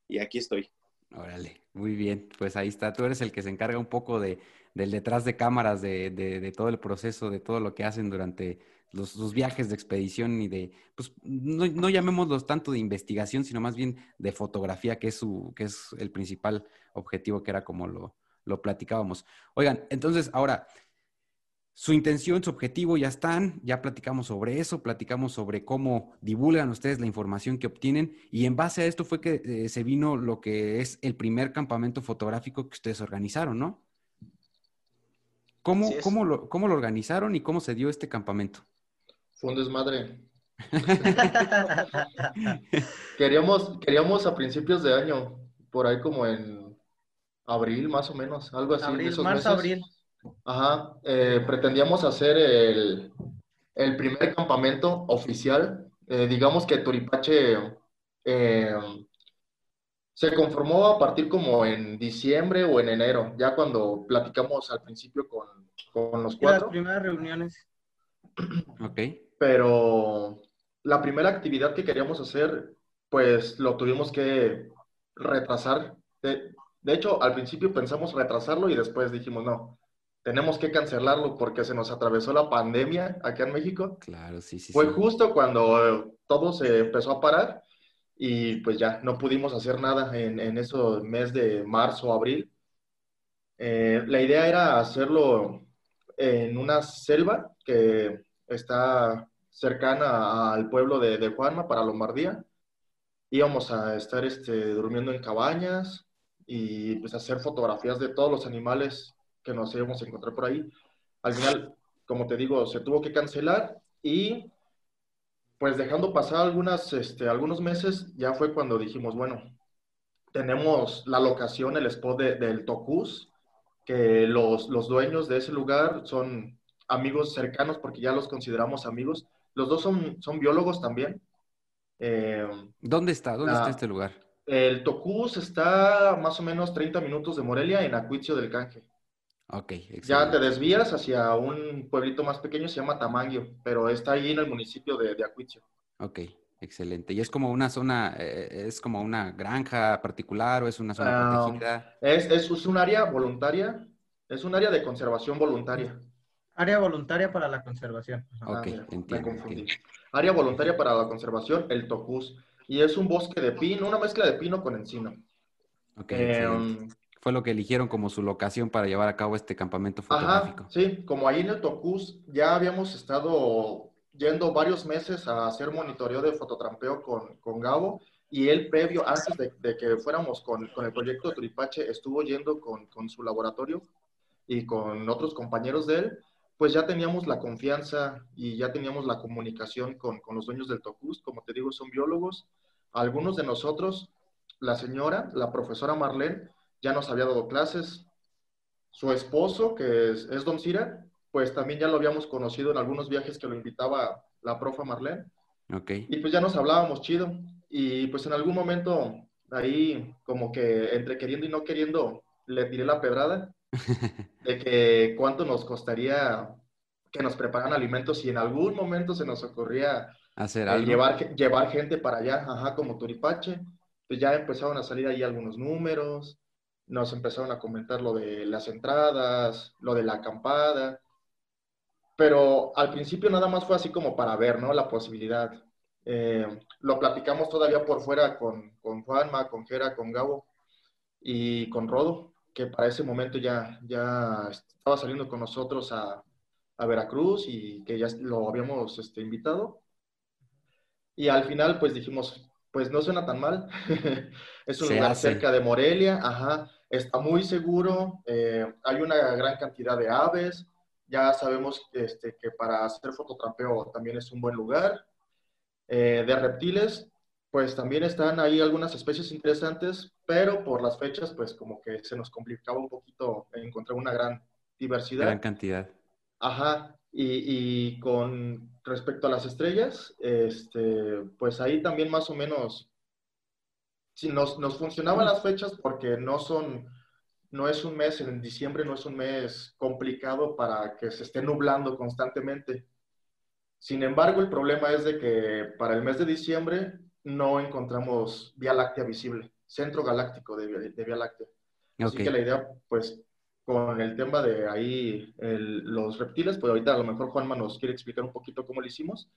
Y aquí estoy. Órale, muy bien. Pues ahí está. Tú eres el que se encarga un poco de, del detrás de cámaras, de, de, todo el proceso, de todo lo que hacen durante los, viajes de expedición y de, pues no, no, llamémoslos tanto de investigación, sino más bien de fotografía, que es, su, que es el principal objetivo, que era como lo, lo platicábamos. Oigan, entonces ahora, su intención, su objetivo ya están, ya platicamos sobre eso, platicamos sobre cómo divulgan ustedes la información que obtienen y en base a esto fue que eh, se vino lo que es el primer campamento fotográfico que ustedes organizaron, ¿no? ¿Cómo, cómo, lo, ¿Cómo lo organizaron y cómo se dio este campamento? Fue un desmadre. queríamos, queríamos a principios de año, por ahí como en abril más o menos, algo así. Abril, marzo, abril. Ajá, eh, pretendíamos hacer el, primer campamento oficial. Eh, digamos que Turipache eh, se conformó a partir como en diciembre o en enero, ya cuando platicamos al principio con, los cuatro. Las primeras reuniones. Ok. Pero la primera actividad que queríamos hacer, pues lo tuvimos que retrasar. De, de hecho, al principio pensamos retrasarlo y después dijimos, no, tenemos que cancelarlo porque se nos atravesó la pandemia acá en México. Claro, sí, sí. Fue justo cuando todo se empezó a parar y pues ya no pudimos hacer nada en, en ese mes de marzo, abril. Eh, la idea era hacerlo en una selva que está cercana al pueblo de, de Juanma para Lombardía. Íbamos a estar este, durmiendo en cabañas y pues hacer fotografías de todos los animales que nos íbamos a encontrar por ahí. Al final, como te digo, se tuvo que cancelar y pues dejando pasar algunas, este, algunos meses, ya fue cuando dijimos, bueno, tenemos la locación, el spot del Tocus, que los, los dueños de ese lugar son amigos cercanos porque ya los consideramos amigos. Los dos son, son biólogos también. Eh, ¿Dónde está? ¿Dónde está este lugar? El Tocus está más o menos 30 minutos de Morelia en Acuicio del Canje. Ok, excelente. Ya te desvías hacia un pueblito más pequeño, se llama Tamanguio, pero está ahí en el municipio de, de Acuicio. Ok, excelente. ¿Y es como una zona, eh, es como una granja particular o es una zona Ah, protegida? Es, es, es un área voluntaria, es un área de conservación voluntaria. Área voluntaria para la conservación. Ok, Ah, mira, entiendo, Me confundí. entiendo. Área voluntaria para la conservación, el Tocus. Y es un bosque de pino, una mezcla de pino con encino. Ok, Eh, excelente. Fue lo que eligieron como su locación para llevar a cabo este campamento Ajá, fotográfico. sí, como ahí en el Tocus ya habíamos estado yendo varios meses a hacer monitoreo de fototrampeo con, con Gabo y él previo, antes de, de que fuéramos con, con el proyecto Turipache, estuvo yendo con, con su laboratorio y con otros compañeros de él, pues ya teníamos la confianza y ya teníamos la comunicación con, los dueños del Tocus, como te digo, son biólogos. Algunos de nosotros, la señora, la profesora Marlene, ya nos había dado clases. Su esposo, que es, es Don Cira, pues también ya lo habíamos conocido en algunos viajes que lo invitaba la profa Marlene. Ok, Y pues ya nos hablábamos chido. Y pues en algún momento ahí como que entre queriendo y no queriendo le tiré la pedrada de que cuánto nos costaría que nos preparan alimentos y en algún momento se nos ocurría hacer eh, algo. llevar, llevar gente para allá, ajá, como Turipache. Pues ya empezaron a salir ahí algunos números, nos empezaron a comentar lo de las entradas, lo de la acampada, pero al principio nada más fue así como para ver, ¿no? La posibilidad. Eh, lo platicamos todavía por fuera con, con Juanma, con Jera, con Gabo y con Rodo, que para ese momento ya, ya estaba saliendo con nosotros a, a Veracruz y que ya lo habíamos este, invitado. Y al final, pues dijimos, pues no suena tan mal. es un Se lugar hace. cerca de Morelia, ajá, está muy seguro, eh, hay una gran cantidad de aves, ya sabemos este, que para hacer fototrampeo también es un buen lugar. Eh, de reptiles, pues también están ahí algunas especies interesantes, pero por las fechas, pues como que se nos complicaba un poquito encontrar una gran diversidad. Gran cantidad. Ajá, y, y con respecto a las estrellas, este, pues ahí también más o menos, sí, nos, nos funcionaban las fechas porque no son, no es un mes, en diciembre no es un mes complicado para que se esté nublando constantemente. Sin embargo, el problema es de que para el mes de diciembre no encontramos Vía Láctea visible, centro galáctico de, Vía- de Vía Láctea. Así Ok. que la idea, pues, con el tema de ahí el- los reptiles, pues ahorita a lo mejor Juanma nos quiere explicar un poquito cómo lo hicimos.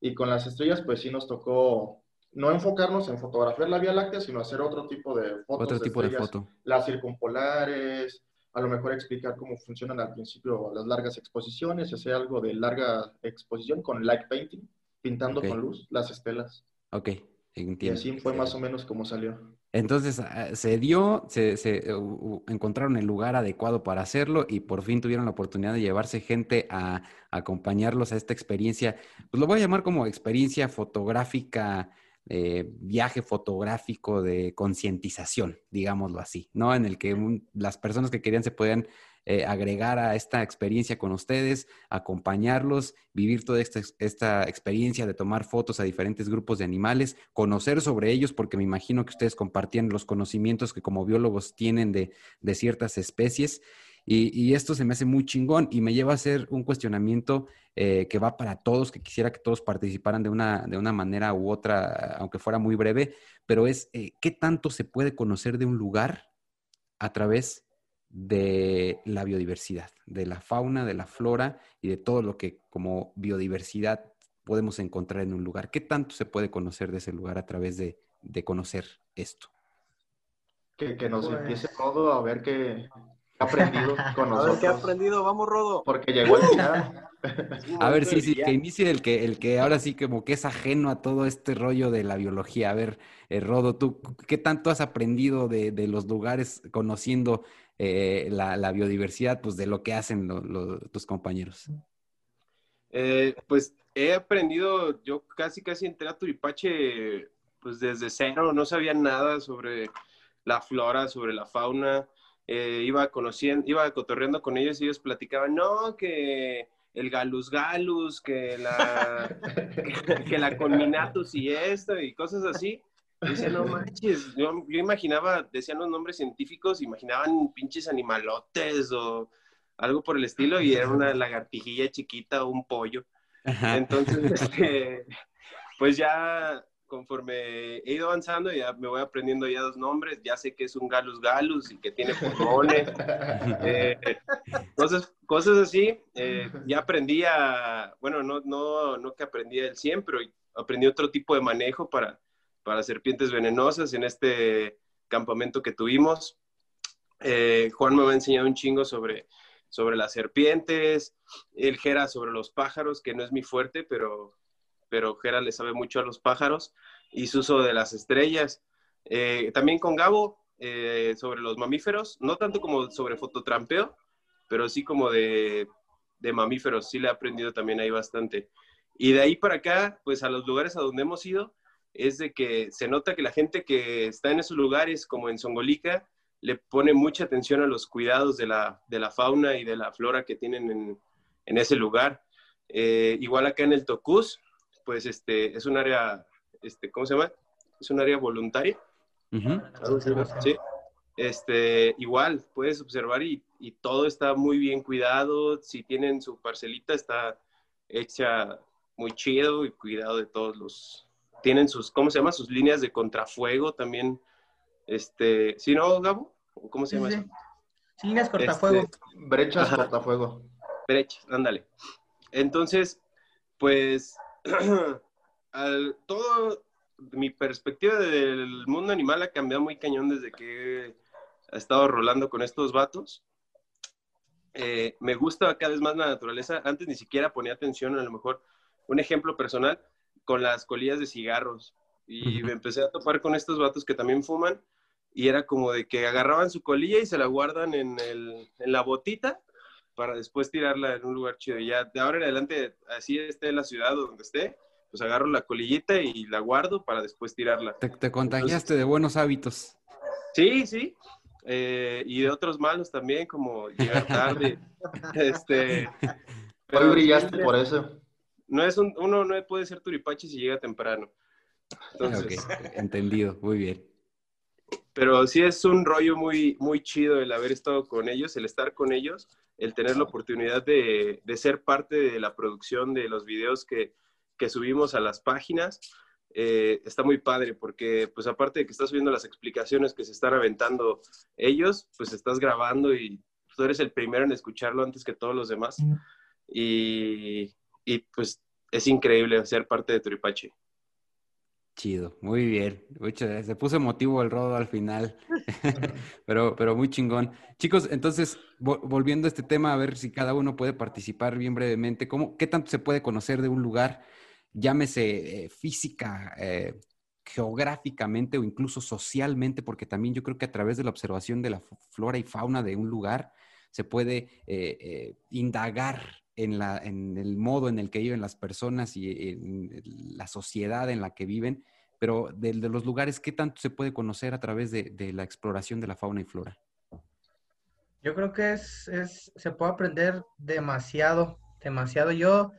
Y con las estrellas, pues sí nos tocó no enfocarnos en fotografiar la Vía Láctea, sino hacer otro tipo de fotos. Otro tipo de foto. Las circumpolares, a lo mejor explicar cómo funcionan al principio las largas exposiciones, hacer algo de larga exposición con light painting, pintando con luz las estelas. Ok, Y entiendo. así fue más o menos como salió. Entonces ah, se dio, se, se, uh, encontraron el lugar adecuado para hacerlo y por fin tuvieron la oportunidad de llevarse gente a, a acompañarlos a esta experiencia. Pues lo voy a llamar como experiencia fotográfica, eh, viaje fotográfico de concientización, digámoslo así, ¿no? En el que las personas que querían se podían eh, agregar a esta experiencia con ustedes, acompañarlos, vivir toda esta, esta experiencia de tomar fotos a diferentes grupos de animales, conocer sobre ellos, porque me imagino que ustedes compartían los conocimientos que como biólogos tienen de, de ciertas especies. Y, y esto se me hace muy chingón y me lleva a hacer un cuestionamiento eh, que va para todos, que quisiera que todos participaran de una, de una manera u otra, aunque fuera muy breve, pero es eh, qué tanto se puede conocer de un lugar a través de la biodiversidad, de la fauna, de la flora y de todo lo que como biodiversidad podemos encontrar en un lugar. ¿Qué tanto se puede conocer de ese lugar a través de, de conocer esto? Que, que nos Pues- empiece todo a ver qué ha aprendido con A ver qué ha nosotros. aprendido. Vamos, Rodo. Porque llegó el final. A ver, sí, sí, que inicie el que, el que ahora sí como que es ajeno a todo este rollo de la biología. A ver, eh, Rodo, ¿tú qué tanto has aprendido de, de los lugares conociendo eh, la, la biodiversidad, pues de lo que hacen lo- lo- tus compañeros? Eh, pues he aprendido, yo casi casi entré a Turipache pues desde cero, no sabía nada sobre la flora, sobre la fauna, Eh, iba conociendo, iba cotorreando con ellos y ellos platicaban, no, que el galus galus, que la, que, que la conminatus y esto y cosas así. Y decía, no manches, yo, yo imaginaba, decían los nombres científicos, imaginaban pinches animalotes o algo por el estilo y era una lagartijilla chiquita o un pollo. Ajá. Entonces, este, pues ya conforme he ido avanzando, ya me voy aprendiendo ya dos nombres, ya sé que es un galus galus y que tiene pulmones, eh, cosas, cosas así. eh, ya aprendí a, bueno, no, no, no que aprendí el 100, pero aprendí otro tipo de manejo para, para serpientes venenosas en este campamento que tuvimos. Eh, Juan me va a enseñar un chingo sobre, sobre las serpientes, el Jera sobre los pájaros, que no es mi fuerte, pero, pero Jera le sabe mucho a los pájaros, y Suso de las estrellas. Eh, también con Gabo eh, sobre los mamíferos, no tanto como sobre fototrampeo, pero sí como de, de mamíferos, sí le he aprendido también ahí bastante. Y de ahí para acá, pues a los lugares a donde hemos ido, es de que se nota que la gente que está en esos lugares, como en Songolica, le pone mucha atención a los cuidados de la, de la fauna y de la flora que tienen en, en ese lugar. Eh, igual acá en el Tocuz, pues este, es un área, este, ¿cómo se llama? Es un área voluntaria. Ujú. Sí. Este, igual, puedes observar y, y todo está muy bien cuidado. Si tienen su parcelita, está hecha muy chido y cuidado de todos los... Tienen sus, ¿cómo se llama? Sus líneas de contrafuego también. Este, ¿sí no, Gabo? ¿O ¿Cómo se Sí, llama sí. eso? Líneas cortafuego. Este, Brechas Ajá. cortafuego. Brechas, ándale. Entonces, pues, al- todo mi perspectiva del mundo animal ha cambiado muy cañón desde que he estado rolando con estos vatos. Eh, me gusta cada vez más la naturaleza. Antes ni siquiera ponía atención, a lo mejor, un ejemplo personal, con las colillas de cigarros. Y me empecé a topar con estos vatos que también fuman. Y era como de que agarraban su colilla y se la guardan en, el, en la botita para después tirarla en un lugar chido. Y ya de ahora en adelante, así esté la ciudad o donde esté, pues agarro la colillita y la guardo para después tirarla. Te, te contagiaste de buenos hábitos. Sí, sí. Eh, y de otros malos también, como llegar tarde. este, Hoy brillaste sí, por eso. No es un, uno no puede ser turipache si llega temprano. Entonces, Ok, entendido, muy bien. pero sí es un rollo muy, muy chido el haber estado con ellos, el estar con ellos, el tener la oportunidad de, de ser parte de la producción de los videos que, que subimos a las páginas. Eh, está muy padre porque, pues aparte de que estás subiendo las explicaciones que se están aventando ellos, pues estás grabando y tú eres el primero en escucharlo antes que todos los demás. Y, y pues es increíble ser parte de Turipache. Chido, muy bien. Gracias. Se puso emotivo el rodo al final, pero, pero muy chingón. Chicos, entonces, vo- volviendo a este tema, a ver si cada uno puede participar bien brevemente. ¿Cómo, ¿Qué tanto se puede conocer de un lugar, llámese eh, física, eh, geográficamente o incluso socialmente? Porque también yo creo que a través de la observación de la flora y fauna de un lugar se puede eh, eh, indagar en, la, en el modo en el que viven las personas y en la sociedad en la que viven, pero de, de los lugares, ¿qué tanto se puede conocer a través de, de la exploración de la fauna y flora? Yo creo que es, es, se puede aprender demasiado, demasiado. Yo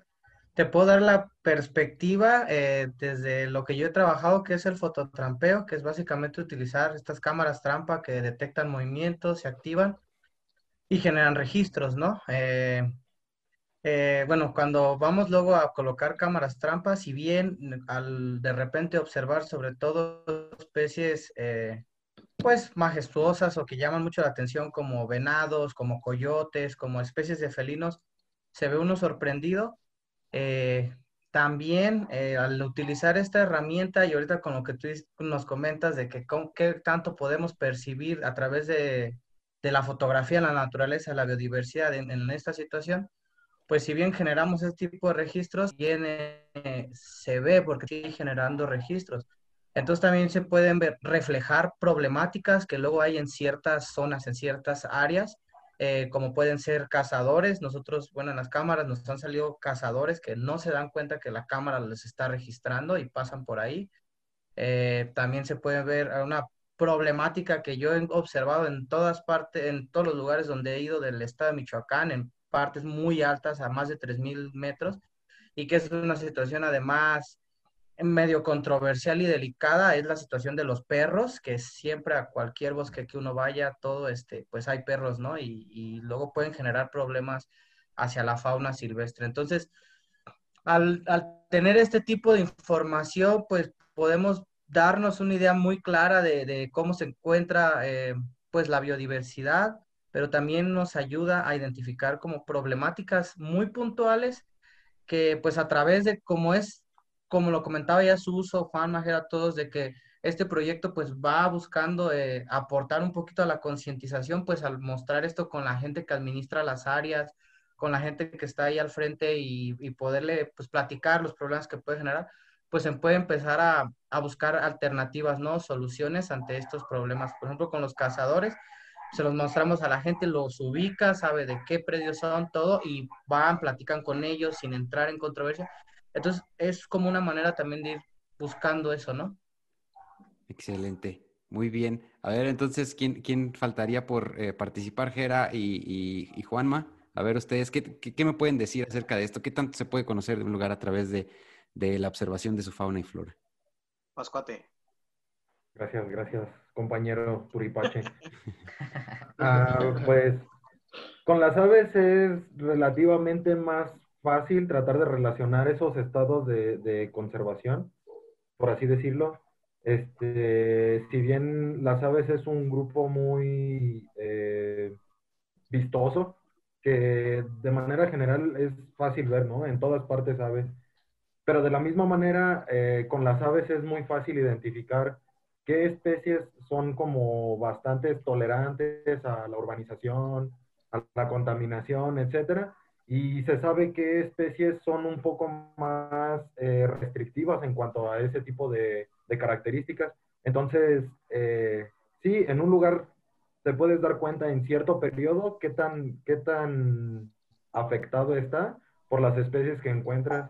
te puedo dar la perspectiva eh, desde lo que yo he trabajado, que es el fototrampeo, que es básicamente utilizar estas cámaras trampa que detectan movimientos, se activan y generan registros, ¿no? Eh, eh, bueno, cuando vamos luego a colocar cámaras trampas, si bien al de repente observar sobre todo especies eh, pues majestuosas o que llaman mucho la atención como venados, como coyotes, como especies de felinos, se ve uno sorprendido. eh, también al utilizar esta herramienta y ahorita con lo que tú nos comentas de que con, qué tanto podemos percibir a través de, de la fotografía, la naturaleza, la biodiversidad en, esta situación, pues si bien generamos este tipo de registros, viene, se ve porque sigue generando registros. Entonces también se pueden ver, reflejar problemáticas que luego hay en ciertas zonas, en ciertas áreas, eh, como pueden ser cazadores. Nosotros, bueno, en las cámaras nos han salido cazadores que no se dan cuenta que la cámara les está registrando y pasan por ahí. Eh, también se puede ver una problemática que yo he observado en todas partes, en todos los lugares donde he ido del estado de Michoacán, en partes muy altas, a más de 3.000 metros, y que es una situación además medio controversial y delicada es la situación de los perros, que siempre a cualquier bosque que uno vaya, todo este, pues hay perros, ¿no? Y, luego pueden generar problemas hacia la fauna silvestre. Entonces, al, tener este tipo de información, pues podemos darnos una idea muy clara de, de cómo se encuentra, eh, pues, la biodiversidad, pero también nos ayuda a identificar como problemáticas muy puntuales que, pues, a través de cómo es como lo comentaba ya su uso, Juan Majera, todos, de que este proyecto pues va buscando eh, aportar un poquito a la concientización, pues al mostrar esto con la gente que administra las áreas, con la gente que está ahí al frente y, y poderle pues platicar los problemas que puede generar, pues se puede empezar a, a, buscar alternativas, ¿no? Soluciones ante estos problemas. Por ejemplo, con los cazadores, se los mostramos a la gente, los ubica, sabe de qué predios son, todo, y van, platican con ellos sin entrar en controversia. Entonces, es como una manera también de ir buscando eso, ¿no? Excelente. Muy bien. A ver, entonces, ¿quién, quién faltaría por eh, participar, Jera y, y, y, Juanma? A ver, ustedes, ¿qué, ¿qué, qué, me pueden decir acerca de esto? ¿Qué tanto se puede conocer de un lugar a través de, de la observación de su fauna y flora? Pascuate. Gracias, gracias, compañero Turipache. ah, pues, con las aves es relativamente más fácil tratar de relacionar esos estados de, de, conservación, por así decirlo. Este, si bien las aves es un grupo muy eh, vistoso, que de manera general es fácil ver, ¿no? En todas partes aves. Pero de la misma manera, eh, con las aves es muy fácil identificar qué especies son como bastante tolerantes a la urbanización, a la contaminación, etcétera y se sabe qué especies son un poco más eh, restrictivas en cuanto a ese tipo de, características. Entonces, eh, sí, en un lugar te puedes dar cuenta en cierto periodo qué tan, qué tan afectado está por las especies que encuentras.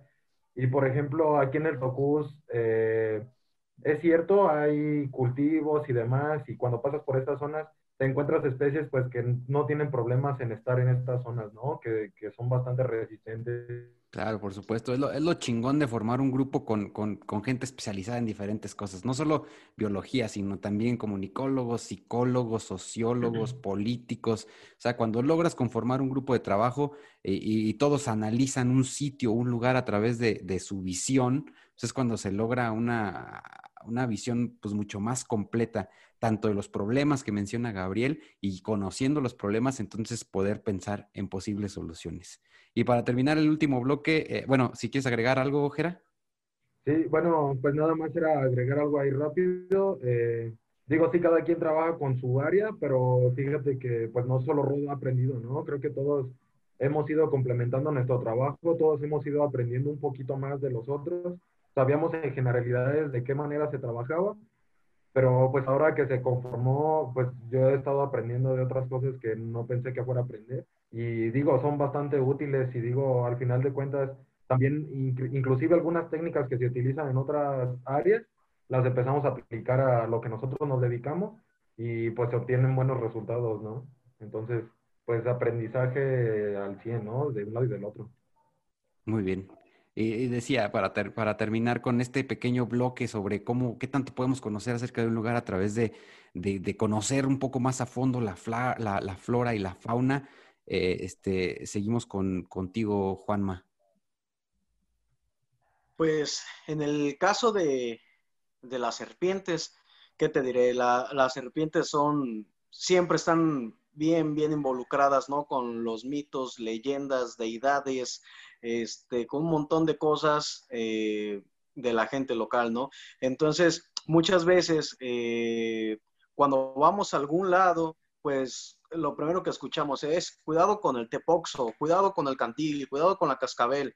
Y por ejemplo, aquí en el Tocus, eh, es cierto, hay cultivos y demás, y cuando pasas por estas zonas, te encuentras especies pues que no tienen problemas en estar en estas zonas, ¿no? Que, que son bastante resistentes. Claro, por supuesto. Es lo, es lo chingón de formar un grupo con, con, con, gente especializada en diferentes cosas. No solo biología, sino también comunicólogos, psicólogos, sociólogos, políticos. O sea, cuando logras conformar un grupo de trabajo eh, y, y, todos analizan un sitio, un lugar a través de, de su visión, pues es cuando se logra una, una visión pues mucho más completa tanto de los problemas que menciona Gabriel y conociendo los problemas, entonces poder pensar en posibles soluciones. Y para terminar el último bloque, eh, bueno, si quieres agregar algo, Jera. Sí, bueno, pues nada más era agregar algo ahí rápido. Eh, digo, sí, cada quien trabaja con su área, pero fíjate que pues no solo Rodo ha aprendido, ¿no? Creo que todos hemos ido complementando nuestro trabajo, todos hemos ido aprendiendo un poquito más de los otros. Sabíamos en generalidades de qué manera se trabajaba pero pues ahora que se conformó, pues yo he estado aprendiendo de otras cosas que no pensé que fuera aprender. Y digo, son bastante útiles y digo, al final de cuentas, también inclusive algunas técnicas que se utilizan en otras áreas, las empezamos a aplicar a lo que nosotros nos dedicamos y pues se obtienen buenos resultados, ¿no? Entonces, pues aprendizaje al 100, ¿no? De un lado y del otro. Muy bien. Y decía, para, ter para terminar con este pequeño bloque sobre cómo, qué tanto podemos conocer acerca de un lugar a través de, de, conocer un poco más a fondo la, la, la flora y la fauna, eh, este, seguimos con, contigo, Juanma. Pues en el caso de, de las serpientes, ¿qué te diré? La, las serpientes son, siempre están bien, bien involucradas, ¿no? Con los mitos, leyendas, deidades, este, con un montón de cosas eh, de la gente local, ¿no? Entonces, muchas veces, eh, cuando vamos a algún lado, pues lo primero que escuchamos es cuidado con el tepoxo, cuidado con el cantil, cuidado con la cascabel.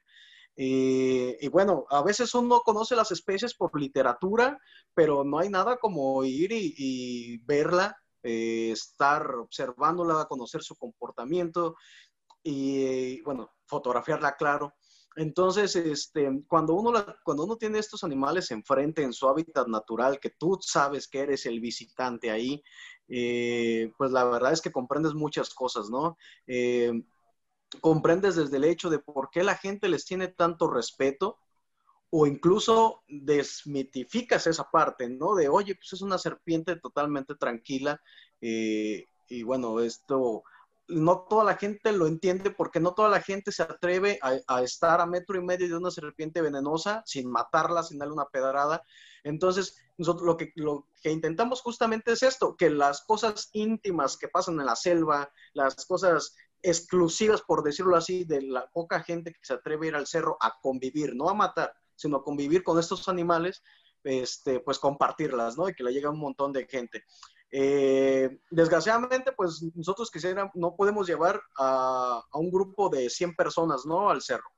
Eh, y bueno, a veces uno conoce las especies por literatura, pero no hay nada como ir y, verla, estar observándola, conocer su comportamiento y, bueno, fotografiarla, claro. Entonces, este, cuando, uno cuando uno tiene estos animales enfrente en su hábitat natural, que tú sabes que eres el visitante ahí, eh, pues la verdad es que comprendes muchas cosas, ¿no? comprendes desde el hecho de por qué la gente les tiene tanto respeto o incluso desmitificas esa parte, ¿no? De, oye, pues es una serpiente totalmente tranquila eh, y bueno, esto no toda la gente lo entiende porque no toda la gente se atreve a, estar a metro y medio de una serpiente venenosa sin matarla, sin darle una pedrada. Entonces, nosotros lo que, lo que intentamos justamente es esto, que las cosas íntimas que pasan en la selva, las cosas exclusivas, por decirlo así, de la poca gente que se atreve a ir al cerro a convivir, no a matar, sino a convivir con estos animales, este, pues compartirlas, ¿no? Y que le llegue a un montón de gente. Eh, desgraciadamente, pues nosotros quisiéramos, no podemos llevar a, un grupo de 100 personas, ¿no? Al cerro.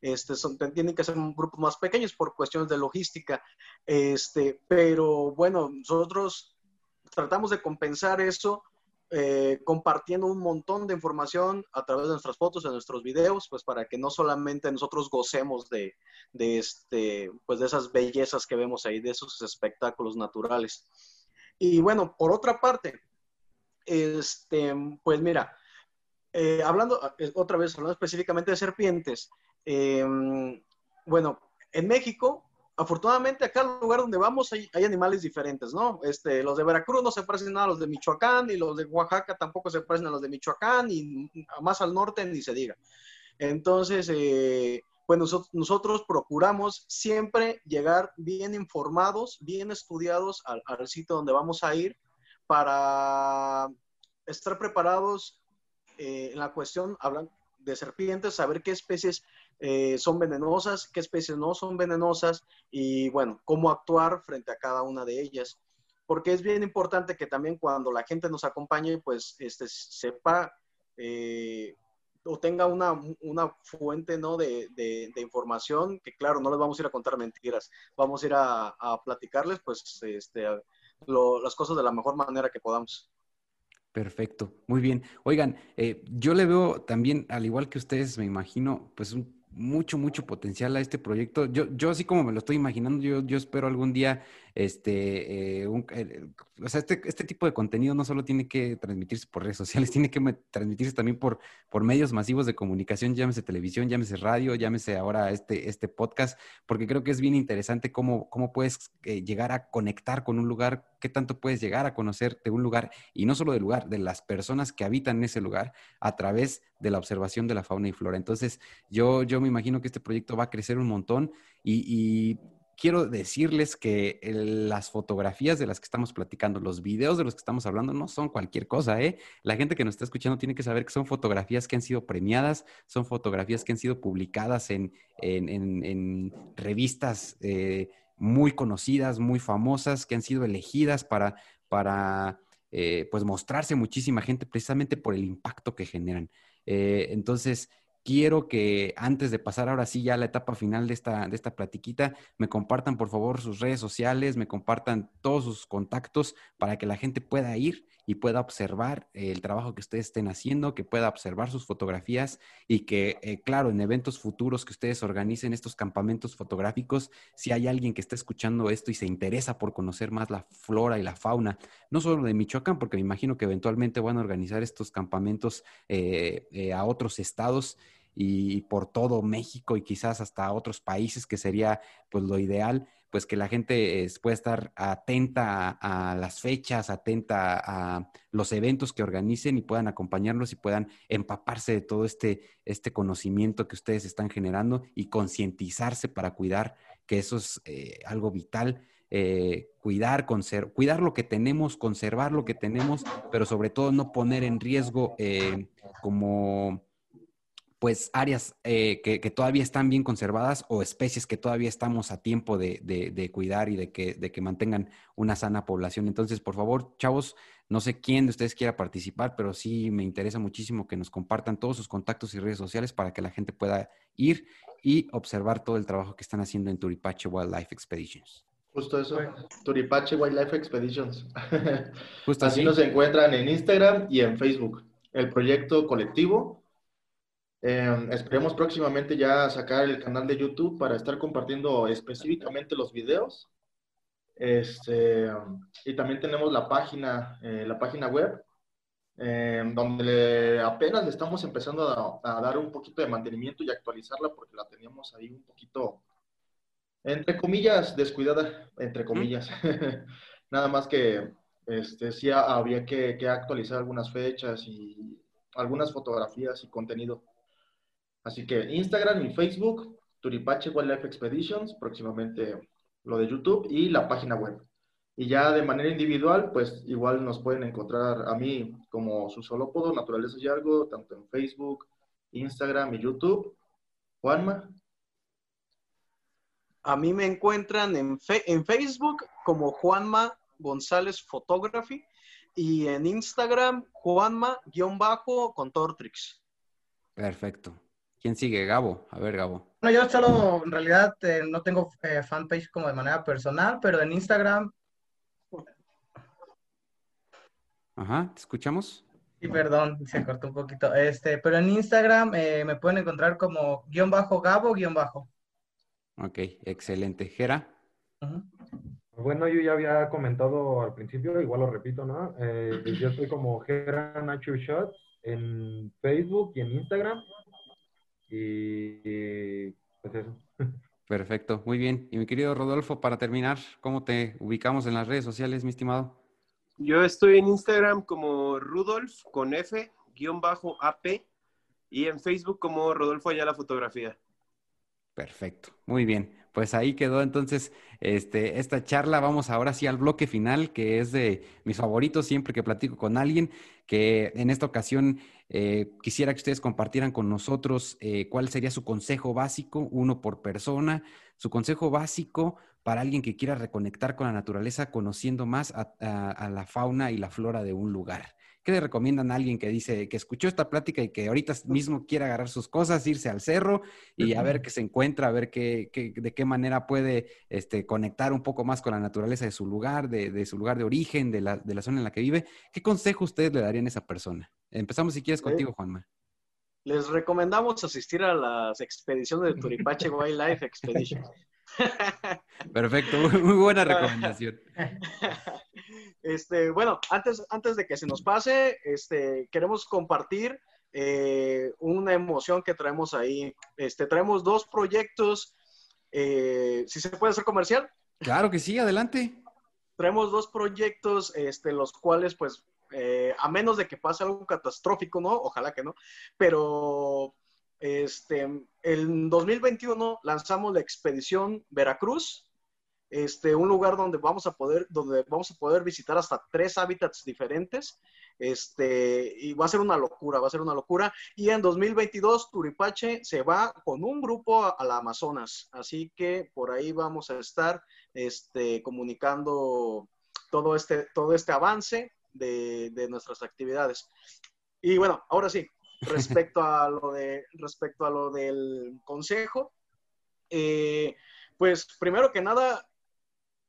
Este, son, tienen que ser grupos más pequeños por cuestiones de logística. Este, pero bueno, nosotros tratamos de compensar eso eh, compartiendo un montón de información a través de nuestras fotos, de nuestros videos, pues para que no solamente nosotros gocemos de, este, pues de esas bellezas que vemos ahí, de esos espectáculos naturales. Y bueno, por otra parte, este, pues mira, eh, hablando eh, otra vez, hablando específicamente de serpientes, bueno, en México afortunadamente acá el lugar donde vamos hay, animales diferentes, ¿no? Este, los de Veracruz no se parecen a los de Michoacán y los de Oaxaca tampoco se parecen a los de Michoacán y más al norte ni se diga. Entonces, eh, pues nosotros, procuramos siempre llegar bien informados, bien estudiados al, al sitio donde vamos a ir para estar preparados eh, en la cuestión, hablan de serpientes, saber qué especies eh, son venenosas, qué especies no son venenosas y bueno, cómo actuar frente a cada una de ellas. Porque es bien importante que también cuando la gente nos acompañe, pues este, sepa eh, o tenga una, una fuente ¿no? de, de, información, que claro, no les vamos a ir a contar mentiras, vamos a ir a, a platicarles pues este, las cosas de la mejor manera que podamos. Perfecto, muy bien. Oigan, eh, yo le veo también, al igual que ustedes, me imagino, pues un mucho, mucho potencial a este proyecto. Yo, yo así como me lo estoy imaginando, yo, yo espero algún día, este, eh, o sea, este, este tipo de contenido no solo tiene que transmitirse por redes sociales, tiene que transmitirse también por, por medios masivos de comunicación, llámese televisión, llámese radio, llámese ahora este, este podcast, porque creo que es bien interesante cómo, cómo puedes eh, llegar a conectar con un lugar, qué tanto puedes llegar a conocer de un lugar, y no solo del lugar, de las personas que habitan ese lugar a través de la observación de la fauna y flora. Entonces, yo, yo me imagino que este proyecto va a crecer un montón y, quiero decirles que las fotografías de las que estamos platicando, los videos de los que estamos hablando, no son cualquier cosa, ¿eh? La gente que nos está escuchando tiene que saber que son fotografías que han sido premiadas, son fotografías que han sido publicadas en, revistas eh, muy conocidas, muy famosas, que han sido elegidas para, para eh, pues mostrarse muchísima gente precisamente por el impacto que generan. Eh, entonces, quiero que antes de pasar ahora sí ya a la etapa final de esta, de esta platiquita, me compartan por favor sus redes sociales, me compartan todos sus contactos para que la gente pueda ir y pueda observar el trabajo que ustedes estén haciendo, que pueda observar sus fotografías y que, eh, claro, en eventos futuros que ustedes organicen estos campamentos fotográficos, si hay alguien que está escuchando esto y se interesa por conocer más la flora y la fauna, no solo de Michoacán, porque me imagino que eventualmente van a organizar estos campamentos eh, eh, a otros estados y por todo México y quizás hasta otros países, que sería pues lo ideal pues que la gente pueda estar atenta a, las fechas, atenta a los eventos que organicen y puedan acompañarlos y puedan empaparse de todo este, este conocimiento que ustedes están generando y concientizarse para cuidar, que eso es eh, algo vital. Eh, cuidar, cuidar lo que tenemos, conservar lo que tenemos, pero sobre todo no poner en riesgo eh, como pues áreas eh, que, todavía están bien conservadas o especies que todavía estamos a tiempo de, cuidar y de que, de que, mantengan una sana población. Entonces, por favor, chavos, no sé quién de ustedes quiera participar, pero sí me interesa muchísimo que nos compartan todos sus contactos y redes sociales para que la gente pueda ir y observar todo el trabajo que están haciendo en Turipache Wildlife Expeditions. Justo eso, Turipache Wildlife Expeditions. Justo así nos encuentran en Instagram y en Facebook. El proyecto colectivo Em, esperemos próximamente ya sacar el canal de YouTube para estar compartiendo específicamente los videos. Este, y también tenemos la página, eh, la página web, em, donde apenas le estamos empezando a, dar un poquito de mantenimiento y actualizarla porque la teníamos ahí un poquito, entre comillas, descuidada, entre comillas. Nada más que este, sí había que, que actualizar algunas fechas y algunas fotografías y contenido. Así que Instagram y Facebook, Turipache Wildlife Expeditions, próximamente lo de YouTube y la página web. Y ya de manera individual, pues igual nos pueden encontrar a mí como su solópodo, Naturaleza y Algo, tanto en Facebook, Instagram y YouTube. Juanma. A mí me encuentran en, en Facebook como Juanma González Photography y en Instagram Juanma-Contortrix. Perfecto. ¿Quién sigue? Gabo. A ver, Gabo. Bueno, yo solo, en realidad, eh, no tengo eh, fanpage como de manera personal, pero en Instagram. Ajá, ¿te escuchamos? Sí, perdón, se cortó un poquito. Este, pero en Instagram eh, me pueden encontrar como guion bajo Gabo, guion bajo. Ok, excelente. Gera. Bueno, yo ya había comentado al principio, igual lo repito, ¿no? yo estoy como Gera Nacho Shot en Facebook y en Instagram. Y pues eso. Perfecto, muy bien. Y mi querido Rodolfo, para terminar, ¿cómo te ubicamos en las redes sociales, mi estimado? Yo estoy en Instagram como Rudolf con F, guion bajo AP, y en Facebook como Rodolfo Ayala Fotografía. Perfecto, muy bien. Pues ahí quedó entonces este, esta charla. Vamos ahora sí al bloque final, que es de mis favoritos siempre que platico con alguien, que en esta ocasión eh, quisiera que ustedes compartieran con nosotros eh, cuál sería su consejo básico, uno por persona, su consejo básico para alguien que quiera reconectar con la naturaleza, conociendo más a la fauna y la flora de un lugar. ¿Qué le recomiendan a alguien que dice que escuchó esta plática y que ahorita mismo quiere agarrar sus cosas, irse al cerro y a ver qué se encuentra, a ver qué, de qué manera puede este, conectar un poco más con la naturaleza de su lugar, de, su lugar de origen, de la, de la, zona en la que vive? ¿Qué consejo ustedes le darían a esa persona? Empezamos si quieres contigo, Juanma. Les recomendamos asistir a las expediciones de Turipache Wildlife Expedition. Perfecto, muy buena recomendación. Este, bueno, antes, antes de que se nos pase, este, queremos compartir eh, una emoción que traemos ahí. Este, traemos dos proyectos. Eh, ¿Si se puede hacer comercial? Claro que sí, adelante. Traemos dos proyectos, este, los cuales, pues, eh, a menos de que pase algo catastrófico, ¿no? Ojalá que no, pero este, en 2021 lanzamos la expedición Veracruz, este, un lugar donde vamos a poder, donde vamos a poder visitar hasta tres hábitats diferentes. Este, y va a ser una locura, va a ser una locura. Y en 2022 Turipache se va con un grupo a, la Amazonas, así que por ahí vamos a estar este, comunicando todo este, todo este avance de, de nuestras actividades. Y bueno, ahora sí, respecto a lo, de, respecto a lo del consejo. Eh, pues primero que nada,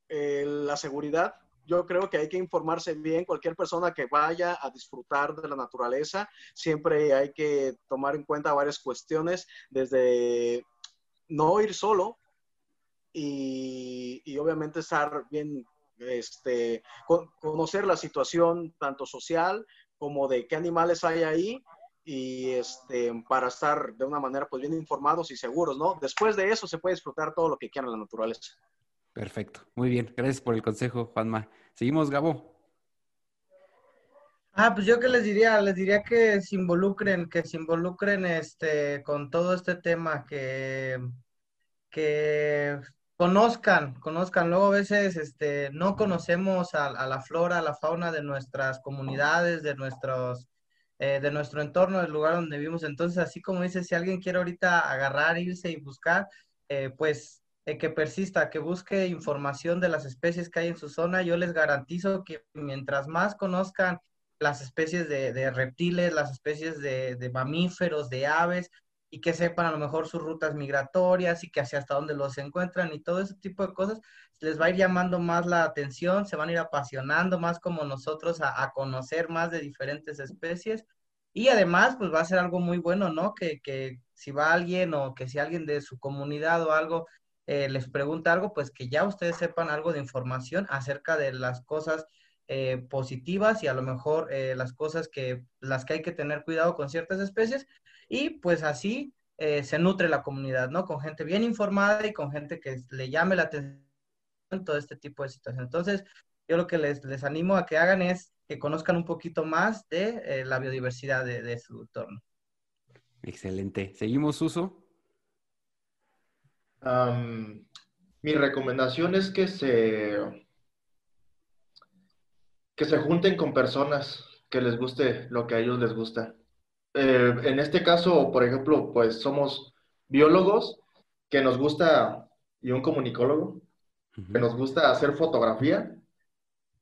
eh, la seguridad. Yo creo que hay que informarse bien. Cualquier persona que vaya a disfrutar de la naturaleza, siempre hay que tomar en cuenta varias cuestiones, desde no ir solo y, y obviamente estar bien, este, conocer la situación tanto social como de qué animales hay ahí y este, para estar de una manera pues bien informados y seguros, ¿no? Después de eso se puede disfrutar todo lo que quieran la naturaleza. Perfecto, muy bien, gracias por el consejo, Juanma. Seguimos, Gabo. Ah, pues yo qué les diría, les diría que se involucren, que se involucren este, con todo este tema, que, que conozcan, conozcan. Luego a veces este, no conocemos a, a la flora, a la fauna de nuestras comunidades, de nuestros eh, de nuestro entorno, del lugar donde vivimos. Entonces, así como dice, si alguien quiere ahorita agarrar, irse y buscar, eh, pues que persista, que busque información de las especies que hay en su zona. Yo les garantizo que mientras más conozcan las especies de, reptiles, las especies de, de, mamíferos, de aves, y que sepan a lo mejor sus rutas migratorias y que hacia hasta dónde los encuentran y todo ese tipo de cosas, les va a ir llamando más la atención, se van a ir apasionando más como nosotros a, conocer más de diferentes especies y además pues va a ser algo muy bueno, ¿no? Que, que si va alguien o que si alguien de su comunidad o algo eh, les pregunta algo, pues que ya ustedes sepan algo de información acerca de las cosas eh, positivas y a lo mejor eh, las cosas que las que hay que tener cuidado con ciertas especies y pues así se nutre la comunidad, ¿no? Con gente bien informada y con gente que le llame la atención todo este tipo de situaciones. Entonces, yo lo que les, les animo a que hagan es que conozcan un poquito más de la biodiversidad de, de su entorno. Excelente. ¿Seguimos, Uso? Mi recomendación es que se, que se junten con personas que les guste lo que a ellos les gusta. Eh, en este caso, por ejemplo, pues somos biólogos que nos gusta, y un comunicólogo, que nos gusta hacer fotografía,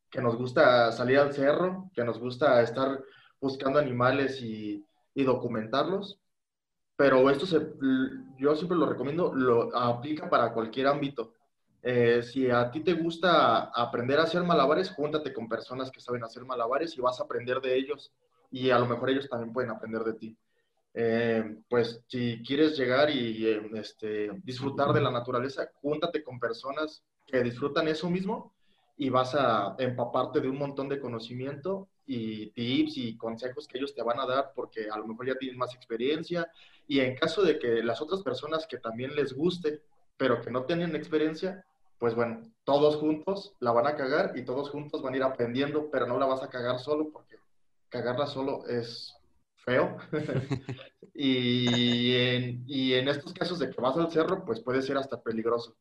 que nos gusta salir al cerro, que nos gusta estar buscando animales y, y documentarlos pero esto se, yo siempre lo recomiendo, lo aplica para cualquier ámbito. Eh, si a ti te gusta aprender a hacer malabares, júntate con personas que saben hacer malabares y vas a aprender de ellos y a lo mejor ellos también pueden aprender de ti. Eh, pues si quieres llegar y eh, este, disfrutar de la naturaleza, júntate con personas que disfrutan eso mismo y vas a empaparte de un montón de conocimiento y tips y consejos que ellos te van a dar porque a lo mejor ya tienen más experiencia y en caso de que las otras personas que también les guste pero que no tienen experiencia, pues bueno, todos juntos la van a cagar y todos juntos van a ir aprendiendo, pero no la vas a cagar solo porque cagarla solo es feo. y, en, y, en, estos casos de que vas al cerro, pues puede ser hasta peligroso.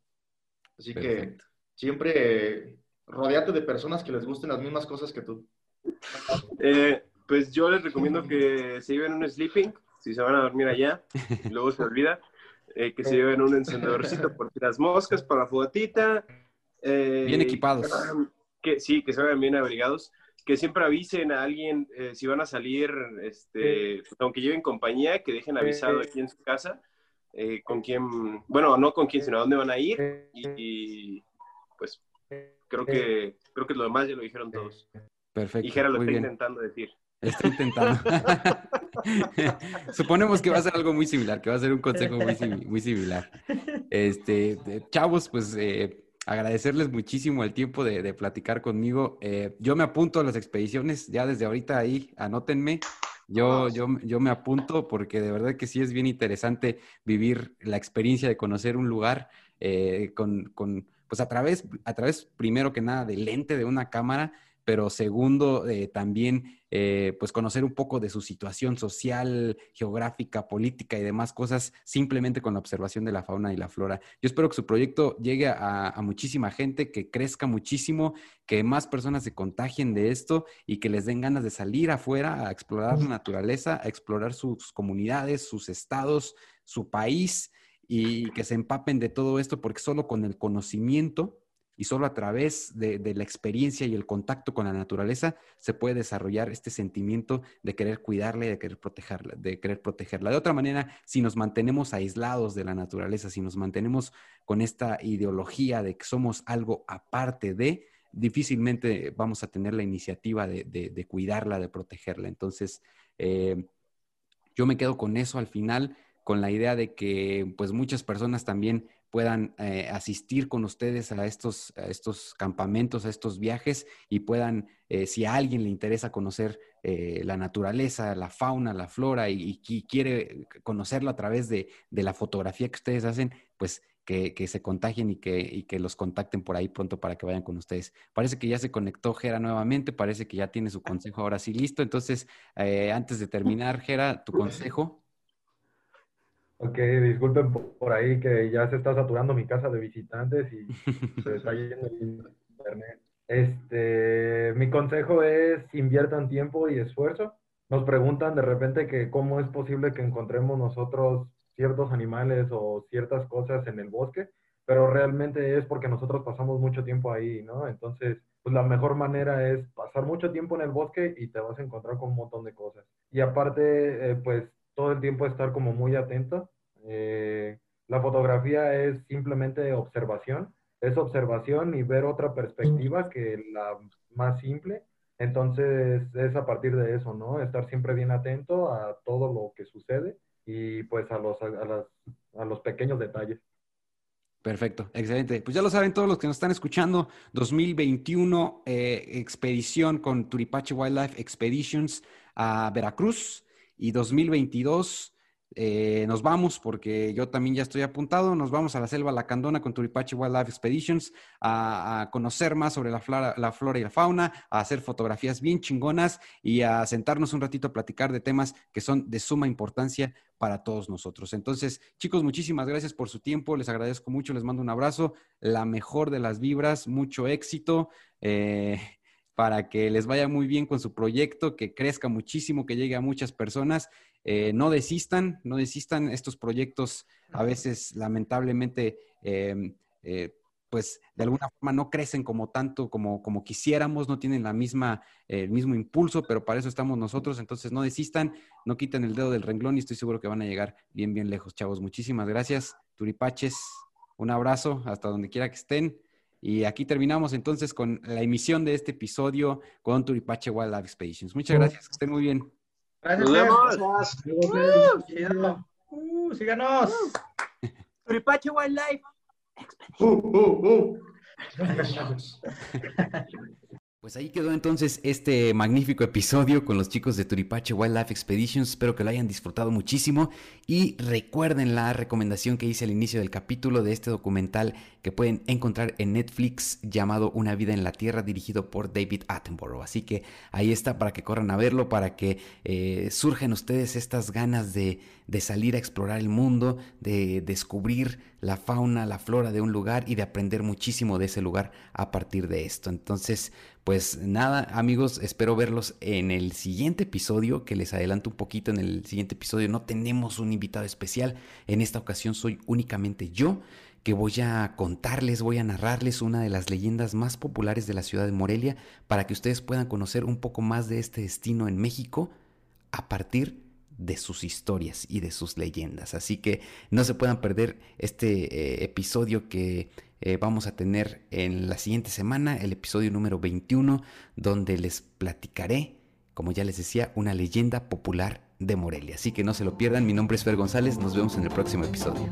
Así que siempre rodeate de personas que les gusten las mismas cosas que tú. Eh, pues yo les recomiendo que se lleven un sleeping, si se van a dormir allá, y luego se olvida, eh, que se lleven un encendedorcito por las moscas, para la fogatita. Eh, bien equipados. Que, sí, que se vayan bien abrigados. Que siempre avisen a alguien si van a salir, este, aunque lleven compañía, que dejen avisado aquí en su casa con quién, bueno, no con quién, sino a dónde van a ir. Y, pues creo que, creo que lo demás ya lo dijeron todos. Perfecto. Y Jera lo está intentando decir. Está intentando. Suponemos que va a ser algo muy similar, que va a ser un consejo muy, muy similar. Este, chavos, pues eh, agradecerles muchísimo el tiempo de, platicar conmigo. Eh, yo me apunto a las expediciones, ya desde ahorita ahí, anótenme. Yo, yo, yo me apunto porque de verdad que sí es bien interesante vivir la experiencia de conocer un lugar eh, con, con, pues a través, a través primero que nada del lente de una cámara pero segundo, eh, también eh, pues conocer un poco de su situación social, geográfica, política y demás cosas, simplemente con la observación de la fauna y la flora. Yo espero que su proyecto llegue a, muchísima gente, que crezca muchísimo, que más personas se contagien de esto y que les den ganas de salir afuera a explorar la naturaleza, a explorar sus comunidades, sus estados, su país y que se empapen de todo esto, porque solo con el conocimiento y solo a través de, la experiencia y el contacto con la naturaleza se puede desarrollar este sentimiento de querer cuidarla y de querer protegerla, de querer protegerla. De otra manera, si nos mantenemos aislados de la naturaleza, si nos mantenemos con esta ideología de que somos algo aparte de, difícilmente vamos a tener la iniciativa de, cuidarla, de protegerla. Entonces, eh, yo me quedo con eso al final, con la idea de que pues muchas personas también puedan eh, asistir con ustedes a estos, estos campamentos, a estos viajes y puedan, eh, si a alguien le interesa conocer eh, la naturaleza, la fauna, la flora y, quiere conocerlo a través de, la fotografía que ustedes hacen, pues que, se contagien y que, que, los contacten por ahí pronto para que vayan con ustedes. Parece que ya se conectó Gera nuevamente, parece que ya tiene su consejo ahora sí listo. Entonces, antes de terminar, Gera, tu consejo. Ok, disculpen por ahí que ya se está saturando mi casa de visitantes y se está yendo el internet. Este, mi consejo es inviertan tiempo y esfuerzo nos preguntan de repente que cómo es posible que encontremos nosotros ciertos animales o ciertas cosas en el bosque, pero realmente es porque nosotros pasamos mucho tiempo ahí, ¿no? Entonces, pues la mejor manera es pasar mucho tiempo en el bosque y te vas a encontrar con un montón de cosas. Y aparte, eh, pues todo el tiempo estar como muy atento. Eh, la fotografía es simplemente observación, es observación y ver otra perspectiva que la más simple. Entonces es a partir de eso, ¿no? Estar siempre bien atento a todo lo que sucede y pues a los, a, los pequeños detalles. Perfecto, excelente. Pues ya lo saben todos los que nos están escuchando, 2021 eh, expedición con Turipache Wildlife Expeditions a Veracruz y 2022 eh, nos vamos, porque yo también ya estoy apuntado, nos vamos a la selva Lacandona con Turipache Wildlife Expeditions a, conocer más sobre la flora, la flora y la fauna, a hacer fotografías bien chingonas y a sentarnos un ratito a platicar de temas que son de suma importancia para todos nosotros. Entonces, chicos, muchísimas gracias por su tiempo, les agradezco mucho, les mando un abrazo, la mejor de las vibras, mucho éxito. Eh, para que les vaya muy bien con su proyecto, que crezca muchísimo, que llegue a muchas personas eh, no desistan, no desistan. Estos proyectos a veces, lamentablemente, em, eh, pues de alguna forma no crecen como tanto como, como quisiéramos, no tienen la misma, el mismo impulso, pero para eso estamos nosotros. Entonces no desistan, no quiten el dedo del renglón y estoy seguro que van a llegar bien, bien lejos, chavos. Muchísimas gracias, Turipaches. Un abrazo hasta donde quiera que estén. Y aquí terminamos entonces con la emisión de este episodio con Turipache Wildlife Expeditions. Muchas gracias, que estén muy bien. Gracias. Nos vemos. Uh, uh, síganos. Turipache Wildlife. Uh, uh, Pues ahí quedó entonces este magnífico episodio con los chicos de Turipache Wildlife Expeditions. Espero que lo hayan disfrutado muchísimo. Y recuerden la recomendación que hice al inicio del capítulo de este documental que pueden encontrar en Netflix llamado Una vida en la Tierra, dirigido por David Attenborough. Así que ahí está para que corran a verlo, para que eh, surjan ustedes estas ganas de, de salir a explorar el mundo, de descubrir la fauna, la flora de un lugar y de aprender muchísimo de ese lugar a partir de esto. Entonces, pues nada, amigos, espero verlos en el siguiente episodio, que les adelanto un poquito en el siguiente episodio. No tenemos un invitado especial, en esta ocasión soy únicamente yo que voy a contarles, voy a narrarles una de las leyendas más populares de la ciudad de Morelia para que ustedes puedan conocer un poco más de este destino en México a partir de sus historias y de sus leyendas. Así que no se puedan perder este eh, episodio que eh, vamos a tener en la siguiente semana, el episodio número 21, donde les platicaré, como ya les decía, una leyenda popular de Morelia. Así que no se lo pierdan, mi nombre es Fer González, nos vemos en el próximo episodio.